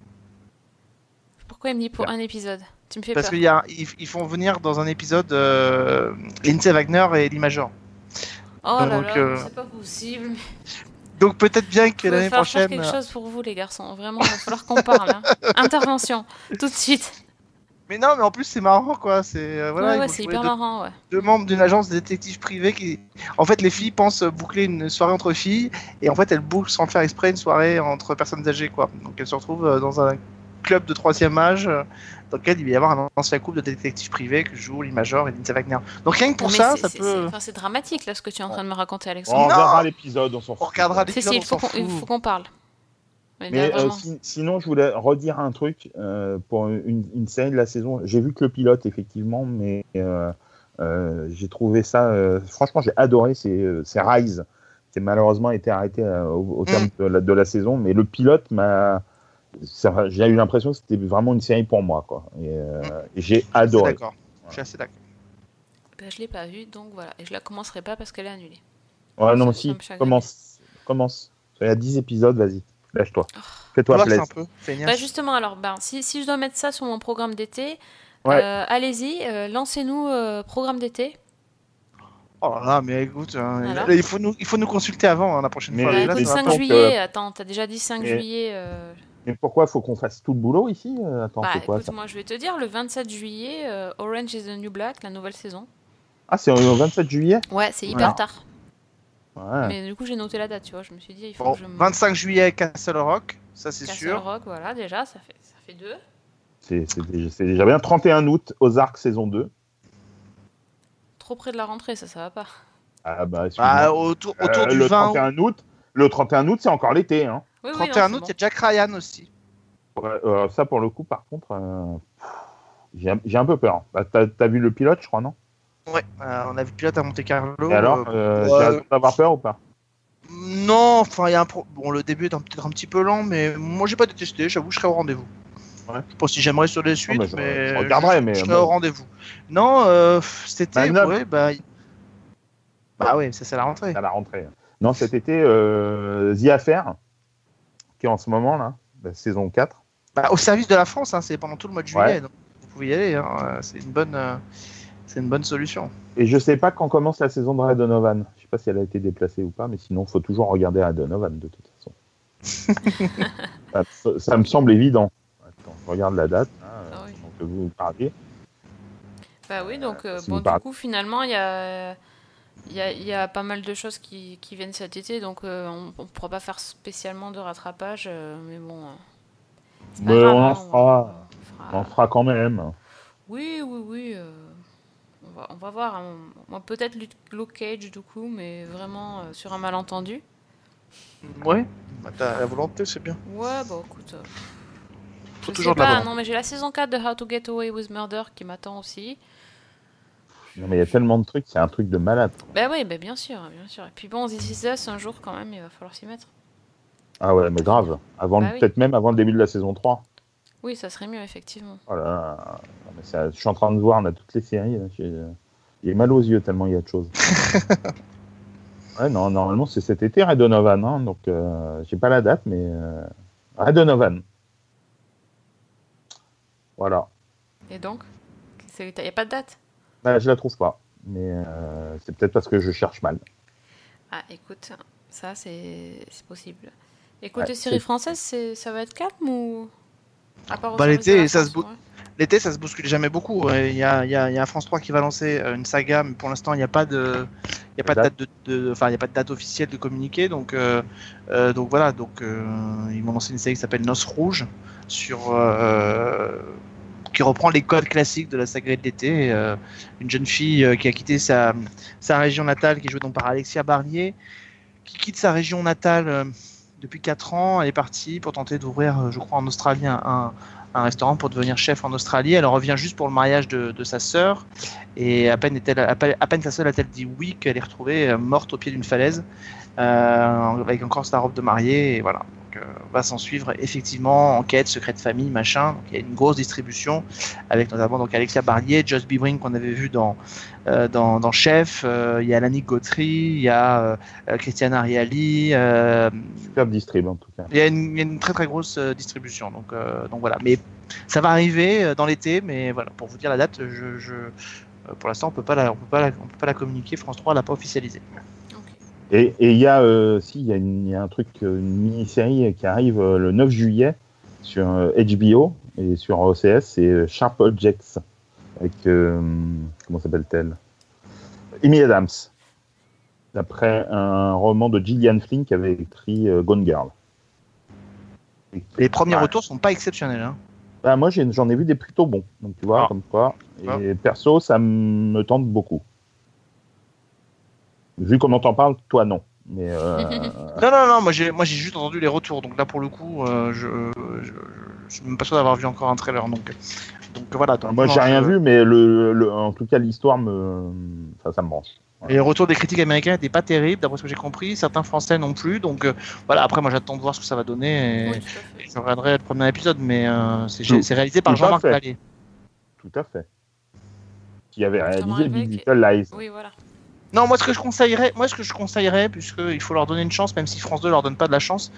Pourquoi il me dit pour un épisode? Tu me fais Parce qu'ils y a- ils, font venir dans un épisode euh, Lindsay Wagner et Lee Major. Oh là Donc, là, euh, c'est pas possible. Donc peut-être bien que l'année falloir faire prochaine. quelque chose pour vous, les garçons. Vraiment, il va falloir qu'on parle. hein. *laughs* Intervention, tout de suite. Mais non, mais en plus c'est marrant quoi. C'est euh, voilà, ouais, ouais, c'est hyper deux, marrant, ouais. deux membres d'une agence de détectives privés qui, en fait, les filles pensent boucler une soirée entre filles et en fait elles bouclent sans le faire exprès une soirée entre personnes âgées quoi. Donc elles se retrouvent euh, dans un club de troisième âge euh, dans lequel il va y avoir un ancien couple de détectives privés que joue Lee Major et Lindsay Wagner. Donc rien que pour Mais ça, ça peut. c'est- enfin, dramatique, là, ce que tu es en train de me raconter, On Alexandre. Non. regardera l'épisode, on s'en On fout. regardera Si, l'épisode, si, on il faut qu'on il fout. faut qu'on parle. Mais, là, euh, si- sinon, je voulais redire un truc euh, pour une, une série de la saison. J'ai vu que le pilote, effectivement, mais euh, euh, j'ai trouvé ça. euh, franchement, j'ai adoré. C'est euh, c'est Rise, qui malheureusement été arrêté euh, au, au terme Mm. de, la, de la saison. Mais le pilote m'a. J'ai eu l'impression que c'était vraiment une série pour moi. Quoi. Et, euh, et j'ai Je suis adoré. d'accord. Je suis assez d'accord. Ben, je l'ai pas vue, donc voilà. Et je la commencerai pas parce qu'elle est annulée. Ouais, non, mais ça si, commence. Commence. Il y a 10 épisodes, vas-y. Lâche-toi. Oh. Fais-toi plaisir. un peu. feignasse. Bah justement, alors, ben, si, si je dois mettre ça sur mon programme d'été, Ouais. euh, allez-y, euh, lancez-nous euh, programme d'été. Oh là là, mais écoute, hein, là, il, faut nous, il faut nous consulter avant hein, la prochaine Mais- fois. Là, écoute, ça va 5 pas. donc, juillet, attends, t'as déjà dit 5 et- juillet. euh, Mais pourquoi faut qu'on fasse tout le boulot ici Euh, Attends, Bah c'est quoi écoute, ça moi je vais te dire, le 27 juillet, euh, Orange is the New Black, la nouvelle saison. Ah, c'est au 27 juillet? Ouais, c'est hyper Ouais. tard. Ouais. Mais du coup, j'ai noté la date, tu vois. Je me suis dit, il faut Bon, que je me. 25 juillet, Castle Rock, ça c'est Castle sûr. Rock, voilà, déjà, ça fait, ça fait deux. C'est déjà, déjà bien. 31 août, Ozark saison 2. Trop près de la rentrée, ça, ça va pas. Ah bah, Bah, autour, autour Euh, du le 20 août. 31 août. Le 31 août, c'est encore l'été. Hein. Oui, oui, 31 non, août, il y a Jack Ryan aussi. Ouais, euh, ça, pour le coup, par contre, euh, j'ai un- peu peur. Bah, T'as t'as vu le pilote, je crois, non? Ouais, euh, on a vu pilote à Monte Carlo. Et alors, euh, euh, ouais. j'ai raison d'avoir peur ou pas? Non, enfin, il y a un pro- bon, le début est un- peut-être un petit peu lent, mais moi j'ai pas détesté, j'avoue, je serai au rendez-vous. Ouais. Je sais pas si j'aimerais sur les suites, bah, je- mais je regarderai, mais je serai bon. au rendez-vous. Non, euh, cet été, Bah, ouais, bah, bah ouais, ça c'est la rentrée. à la rentrée Non, cet été, euh, The Affair, qui est en ce moment, là, la saison 4. Bah, au service de la France, hein, c'est pendant tout le mois de juillet, Ouais. donc vous pouvez y aller. hein, euh, c'est une bonne, euh, c'est une bonne solution. Et je sais pas quand commence la saison de Red Donovan. Je sais pas si elle a été déplacée ou pas, mais sinon, faut toujours regarder Red Donovan de toute façon. *laughs* ça, ça me semble évident. Attends, je regarde la date. hein, Ah oui. que vous parliez. Bah oui, donc euh, bon, du parlez- coup, finalement, il y a, il y, a, il y a pas mal de choses qui, qui viennent cet été, donc euh, on ne pourra pas faire spécialement de rattrapage, euh, mais bon. euh, Mais grave, on en hein, fera. on fera- On en fera quand même. Oui, oui, oui. euh, on, va, on va voir. hein. Moi, peut-être Luke Cage, du coup, mais vraiment euh, sur un malentendu. Ouais, bah, t'as la volonté, c'est bien. Ouais, bah écoute. euh, Faut je toujours sais pas, non, mais j'ai la saison 4 de How to Get Away with Murder qui m'attend aussi. Non, mais il y a tellement de trucs, c'est un truc de malade. Bah oui, bah bien sûr, bien sûr. Et puis bon, This Is Us, un jour quand même, il va falloir s'y mettre. Ah ouais, mais grave. Avant, Bah oui. Peut-être même avant le début de la saison 3. Oui, ça serait mieux, effectivement. Mais ça- je suis en train de voir, on a toutes les séries. là. J'ai j'ai mal aux yeux tellement il y a de choses. *laughs* ouais, non, normalement c'est cet été Red Donovan, hein, donc euh, j'ai pas la date, mais euh, Red Donovan. Voilà. Et donc? Il n'y a pas de date? Bah, je la trouve pas, mais euh, c'est peut-être parce que je cherche mal. Ah, écoute, ça, c'est c'est possible. Et côté Ouais, série c'est- française, c'est- ça va être calme ou? À part Bah, l'été, ça se bou- ouais. L'été, ça se bouscule jamais beaucoup. Il y, a, il y a- il y a France 3 qui va lancer euh, une saga, mais pour l'instant, il n'y a pas de, il y a pas de date de, de- enfin, il y a pas de date officielle de communiquer. Donc, euh, euh, donc voilà. Donc, euh, ils vont lancer une série qui s'appelle Noces Rouges, sur, euh, qui reprend les codes classiques de la saga de l'été. Euh, une jeune fille euh, qui a quitté sa, sa région natale, qui est jouée donc par Alexia Barnier, qui quitte sa région natale euh, depuis 4 ans. Elle est partie pour tenter d'ouvrir, je crois, en Australie un- un, restaurant pour devenir chef en Australie. Elle revient juste pour le mariage de, de sa sœur. Et à peine, est-elle, à peine, sa sœur a-t-elle dit oui qu'elle est retrouvée morte au pied d'une falaise, avec encore sa robe de mariée. Et voilà. Donc, euh, va s'en suivre effectivement enquête, secret de famille, machin. Donc, il y a une grosse distribution avec notamment donc Alexia Barnier, Joss Bibring qu'on avait vu dans, euh, dans, dans Chef. Euh, il y a Lannick Gautry, il y a Christiane Ariali. Superbe distrib en tout cas. il y, a une, il y a une très très grosse distribution, donc, donc voilà. Mais ça va arriver dans l'été, mais voilà, pour vous dire la date, je, je, pour l'instant on peut pas la, on peut pas la, on peut pas la communiquer. France 3 l'a pas officialisé. Et et il y a, euh, si, il y, a une- il y a un truc, euh, une mini-série qui arrive euh, le 9 juillet sur euh, HBO et sur OCS, c'est euh, Sharp Objects avec euh, comment s'appelle-t-elle? Amy Adams, d'après un roman de Gillian Flynn qui avait écrit euh, Gone Girl. Et- Les premiers Ouais. retours sont pas exceptionnels. Hein. Bah, moi, j'en ai, vu des plutôt bons, donc tu vois, Ah. comme quoi. Et Ah. perso, ça me tente beaucoup. Vu comment t'en parles, toi non. Mais euh, *laughs* Non non non, moi j'ai moi j'ai juste entendu les retours, donc là pour le coup, euh, je, je, je suis même pas sûr d'avoir vu encore un trailer, donc donc voilà. Donc, moi, non, j'ai rien je- vu, mais le, le- en tout cas, l'histoire me, ça, ça me branche. Et les retours des critiques américains n'étaient pas terribles, d'après ce que j'ai compris. Certains français non plus. Donc euh, voilà, après, moi j'attends de voir ce que ça va donner. Et, Oui, et je regarderai le premier épisode, mais euh, c'est réalisé par Jean-Marc. Vallée. Tout à fait. Qui avait réalisé Big Little Lies. Oui, voilà. Non, moi ce que je conseillerais, moi ce que je conseillerais, puisqu'il faut leur donner une chance, même si France 2 leur donne pas de la chance.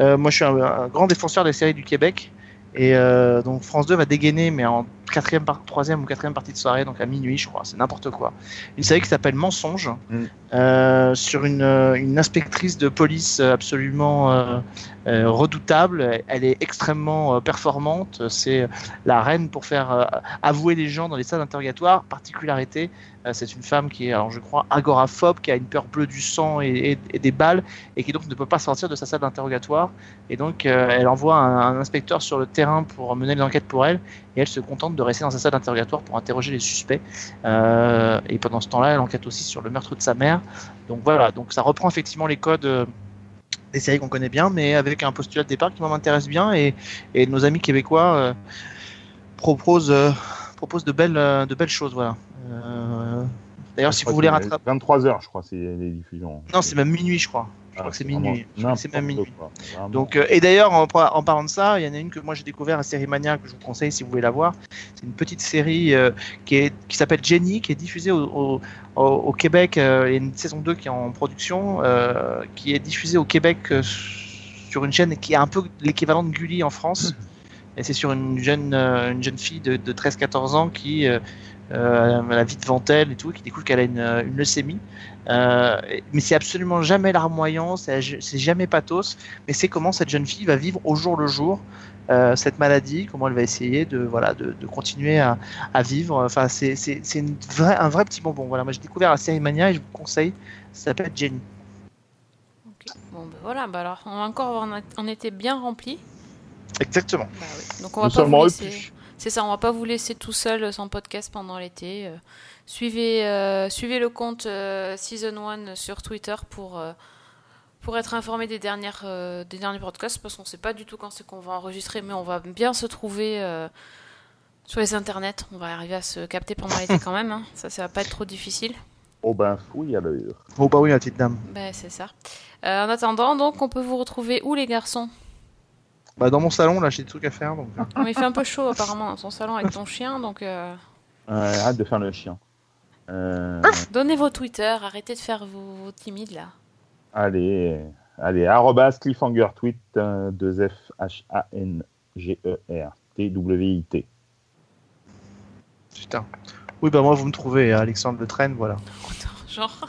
euh, moi je suis un, un grand défenseur des séries du Québec. Et euh, donc France 2 va dégainer, mais en quatrième, troisième ou quatrième partie de soirée, donc à minuit, je crois, c'est n'importe quoi. Une série qui s'appelle Mensonge, Mm. euh, sur une, une inspectrice de police absolument redoutable. Elle est extrêmement performante. C'est la reine pour faire avouer les gens dans les salles d'interrogatoire. Particularité, c'est une femme qui est, alors je crois, agoraphobe, qui a une peur bleue du sang et, des balles, et qui donc ne peut pas sortir de sa salle d'interrogatoire. Et donc, euh, elle envoie un, inspecteur sur le terrain pour mener l'enquête pour elle, et elle se contente de rester dans sa salle d'interrogatoire pour interroger les suspects. Euh, et pendant ce temps-là, elle enquête aussi sur le meurtre de sa mère. Donc voilà, donc ça reprend effectivement les codes. euh, des séries qu'on connaît bien, mais avec un postulat de départ qui m'intéresse bien et, nos amis québécois euh, proposent, proposent de, belles, euh, de belles choses. Voilà. Euh, D'ailleurs, si vous voulez rattraper. 23h, je crois, c'est les diffusions. Non, c'est même minuit, je crois. Je crois que c'est minuit. C'est même minuit. quoi. Donc, euh, et d'ailleurs, en, par- en parlant de ça, il y en a une que moi j'ai découvert, la série Mania, que je vous conseille si vous voulez la voir. C'est une petite série euh, qui, s'appelle Jenny, qui est diffusée au, au, Québec. euh, Il y a une saison 2 qui est en production, qui est diffusée au Québec sur une chaîne qui est un peu l'équivalent de Gulli en France. *laughs* Et c'est sur une jeune, euh, une jeune fille de, de 13-14 ans qui euh, euh, la vie devant elle et tout, qui découvre qu'elle a une, euh, leucémie. Mais c'est absolument jamais larmoyant, c'est jamais pathos, mais c'est comment cette jeune fille va vivre au jour le jour cette maladie, comment elle va essayer de voilà de, continuer à, à vivre. Enfin, c'est un vrai petit bonbon. Voilà, moi j'ai découvert la série Mania et je vous conseille. Ça s'appelle Jenny. Ok. Bon, ben voilà, bah alors, on encore un été bien rempli. Exactement. Bah oui. Donc on va Nous pas vous laisser. C'est ça, on va pas vous laisser tout seul euh, sans podcast pendant l'été. Euh, suivez, euh, suivez le compte euh, Season 1 sur Twitter pour, euh, pour être informé des, dernières, euh, des derniers podcasts parce qu'on sait pas du tout quand c'est qu'on va enregistrer, mais on va bien se trouver euh, Sur les internets, on va arriver à se capter pendant l'été *laughs* quand même. hein. Ça, ça va pas être trop difficile. Oh ben fouille à l'heure. Oh bah oui, la petite dame. Ben, c'est ça. Euh, en attendant, donc, on peut vous retrouver où, les garçons? Bah dans mon salon, là, j'ai des trucs à faire. Donc... euh. Mais Il fait un peu chaud, apparemment, dans son salon avec ton chien. Donc, euh, Euh, arrête de faire le chien. Euh, donnez vos Twitter. Arrêtez de faire vos, vos timides, là. allez, allez, arrobas cliffhanger tweet, 2 F H A N G E R T W I T. Putain. Oui, bah moi, vous me trouvez, Alexandre Le Train, voilà. Genre.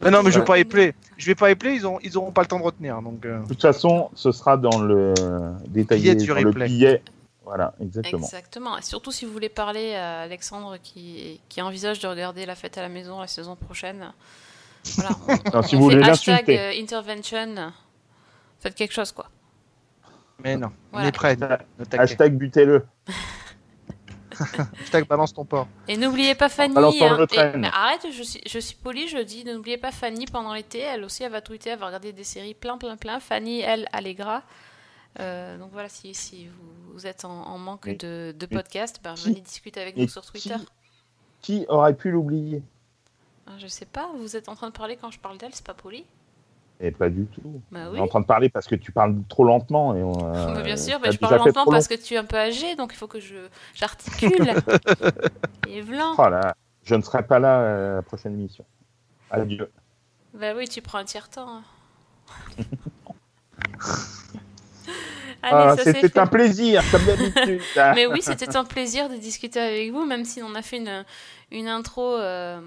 Mais non, mais je vais Ouais. pas épeler. Je vais pas épeler, ils, ont, ils auront pas le temps de retenir. Donc, euh, De toute façon, ce sera dans le détaillé, Billet du dans le replay. billet. Voilà, exactement. Exactement. Et surtout si vous voulez parler à Alexandre qui, qui envisage de regarder La fête à la maison la saison prochaine. Voilà. On, *laughs* Non, si on vous fait voulez hashtag l'insulter. euh, intervention. Faites quelque chose, quoi. mais non, Voilà. on est prêt. Ne. Hashtag butez-le. *laughs* Hashtag balance ton porc. Et n'oubliez pas Fanny. balance dans le hein. train. Et- mais arrête, je suis, je suis polie, je dis, n'oubliez pas Fanny pendant l'été. Elle aussi, elle va tweeter, elle va regarder des séries plein, plein, plein. Fanny, elle, Allegra. Euh, donc voilà, si, si vous, vous êtes en, en manque Mais- de, de mais podcasts, ben, qui- venez discuter avec nous sur Twitter. Qui aurait pu l'oublier? Ah, Je sais pas, vous êtes en train de parler quand je parle d'elle, c'est pas poli Et pas du tout. Bah On oui. est en train de parler parce que tu parles trop lentement. Et on, *laughs* Bah, euh, bien sûr, bah, je parle lentement parce que tu es un peu âgé, donc il faut que je j'articule. *laughs* Et blanc. long. Oh je ne serai pas là euh, à la prochaine émission. Adieu. Bah oui, tu prends un tiers-temps. hein. *laughs* Ah, C'était un plaisir, comme d'habitude. Mais oui, c'était un plaisir de discuter avec vous, même si on a fait une, une intro euh,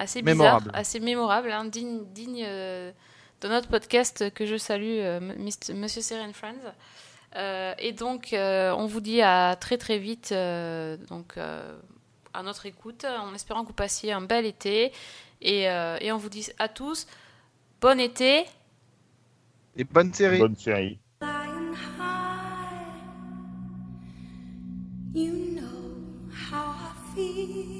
assez bizarre, Mémorable. assez mémorable, hein, digne, digne euh, de notre podcast que je salue, euh, Mr- Monsieur Seren Friends. Euh, et donc, euh, on vous dit à très très vite, euh, donc euh, à notre écoute, en espérant que vous passiez un bel été. Et, euh, et on vous dit à tous, bon été. Et bonne série. Bonne série. You know how I feel.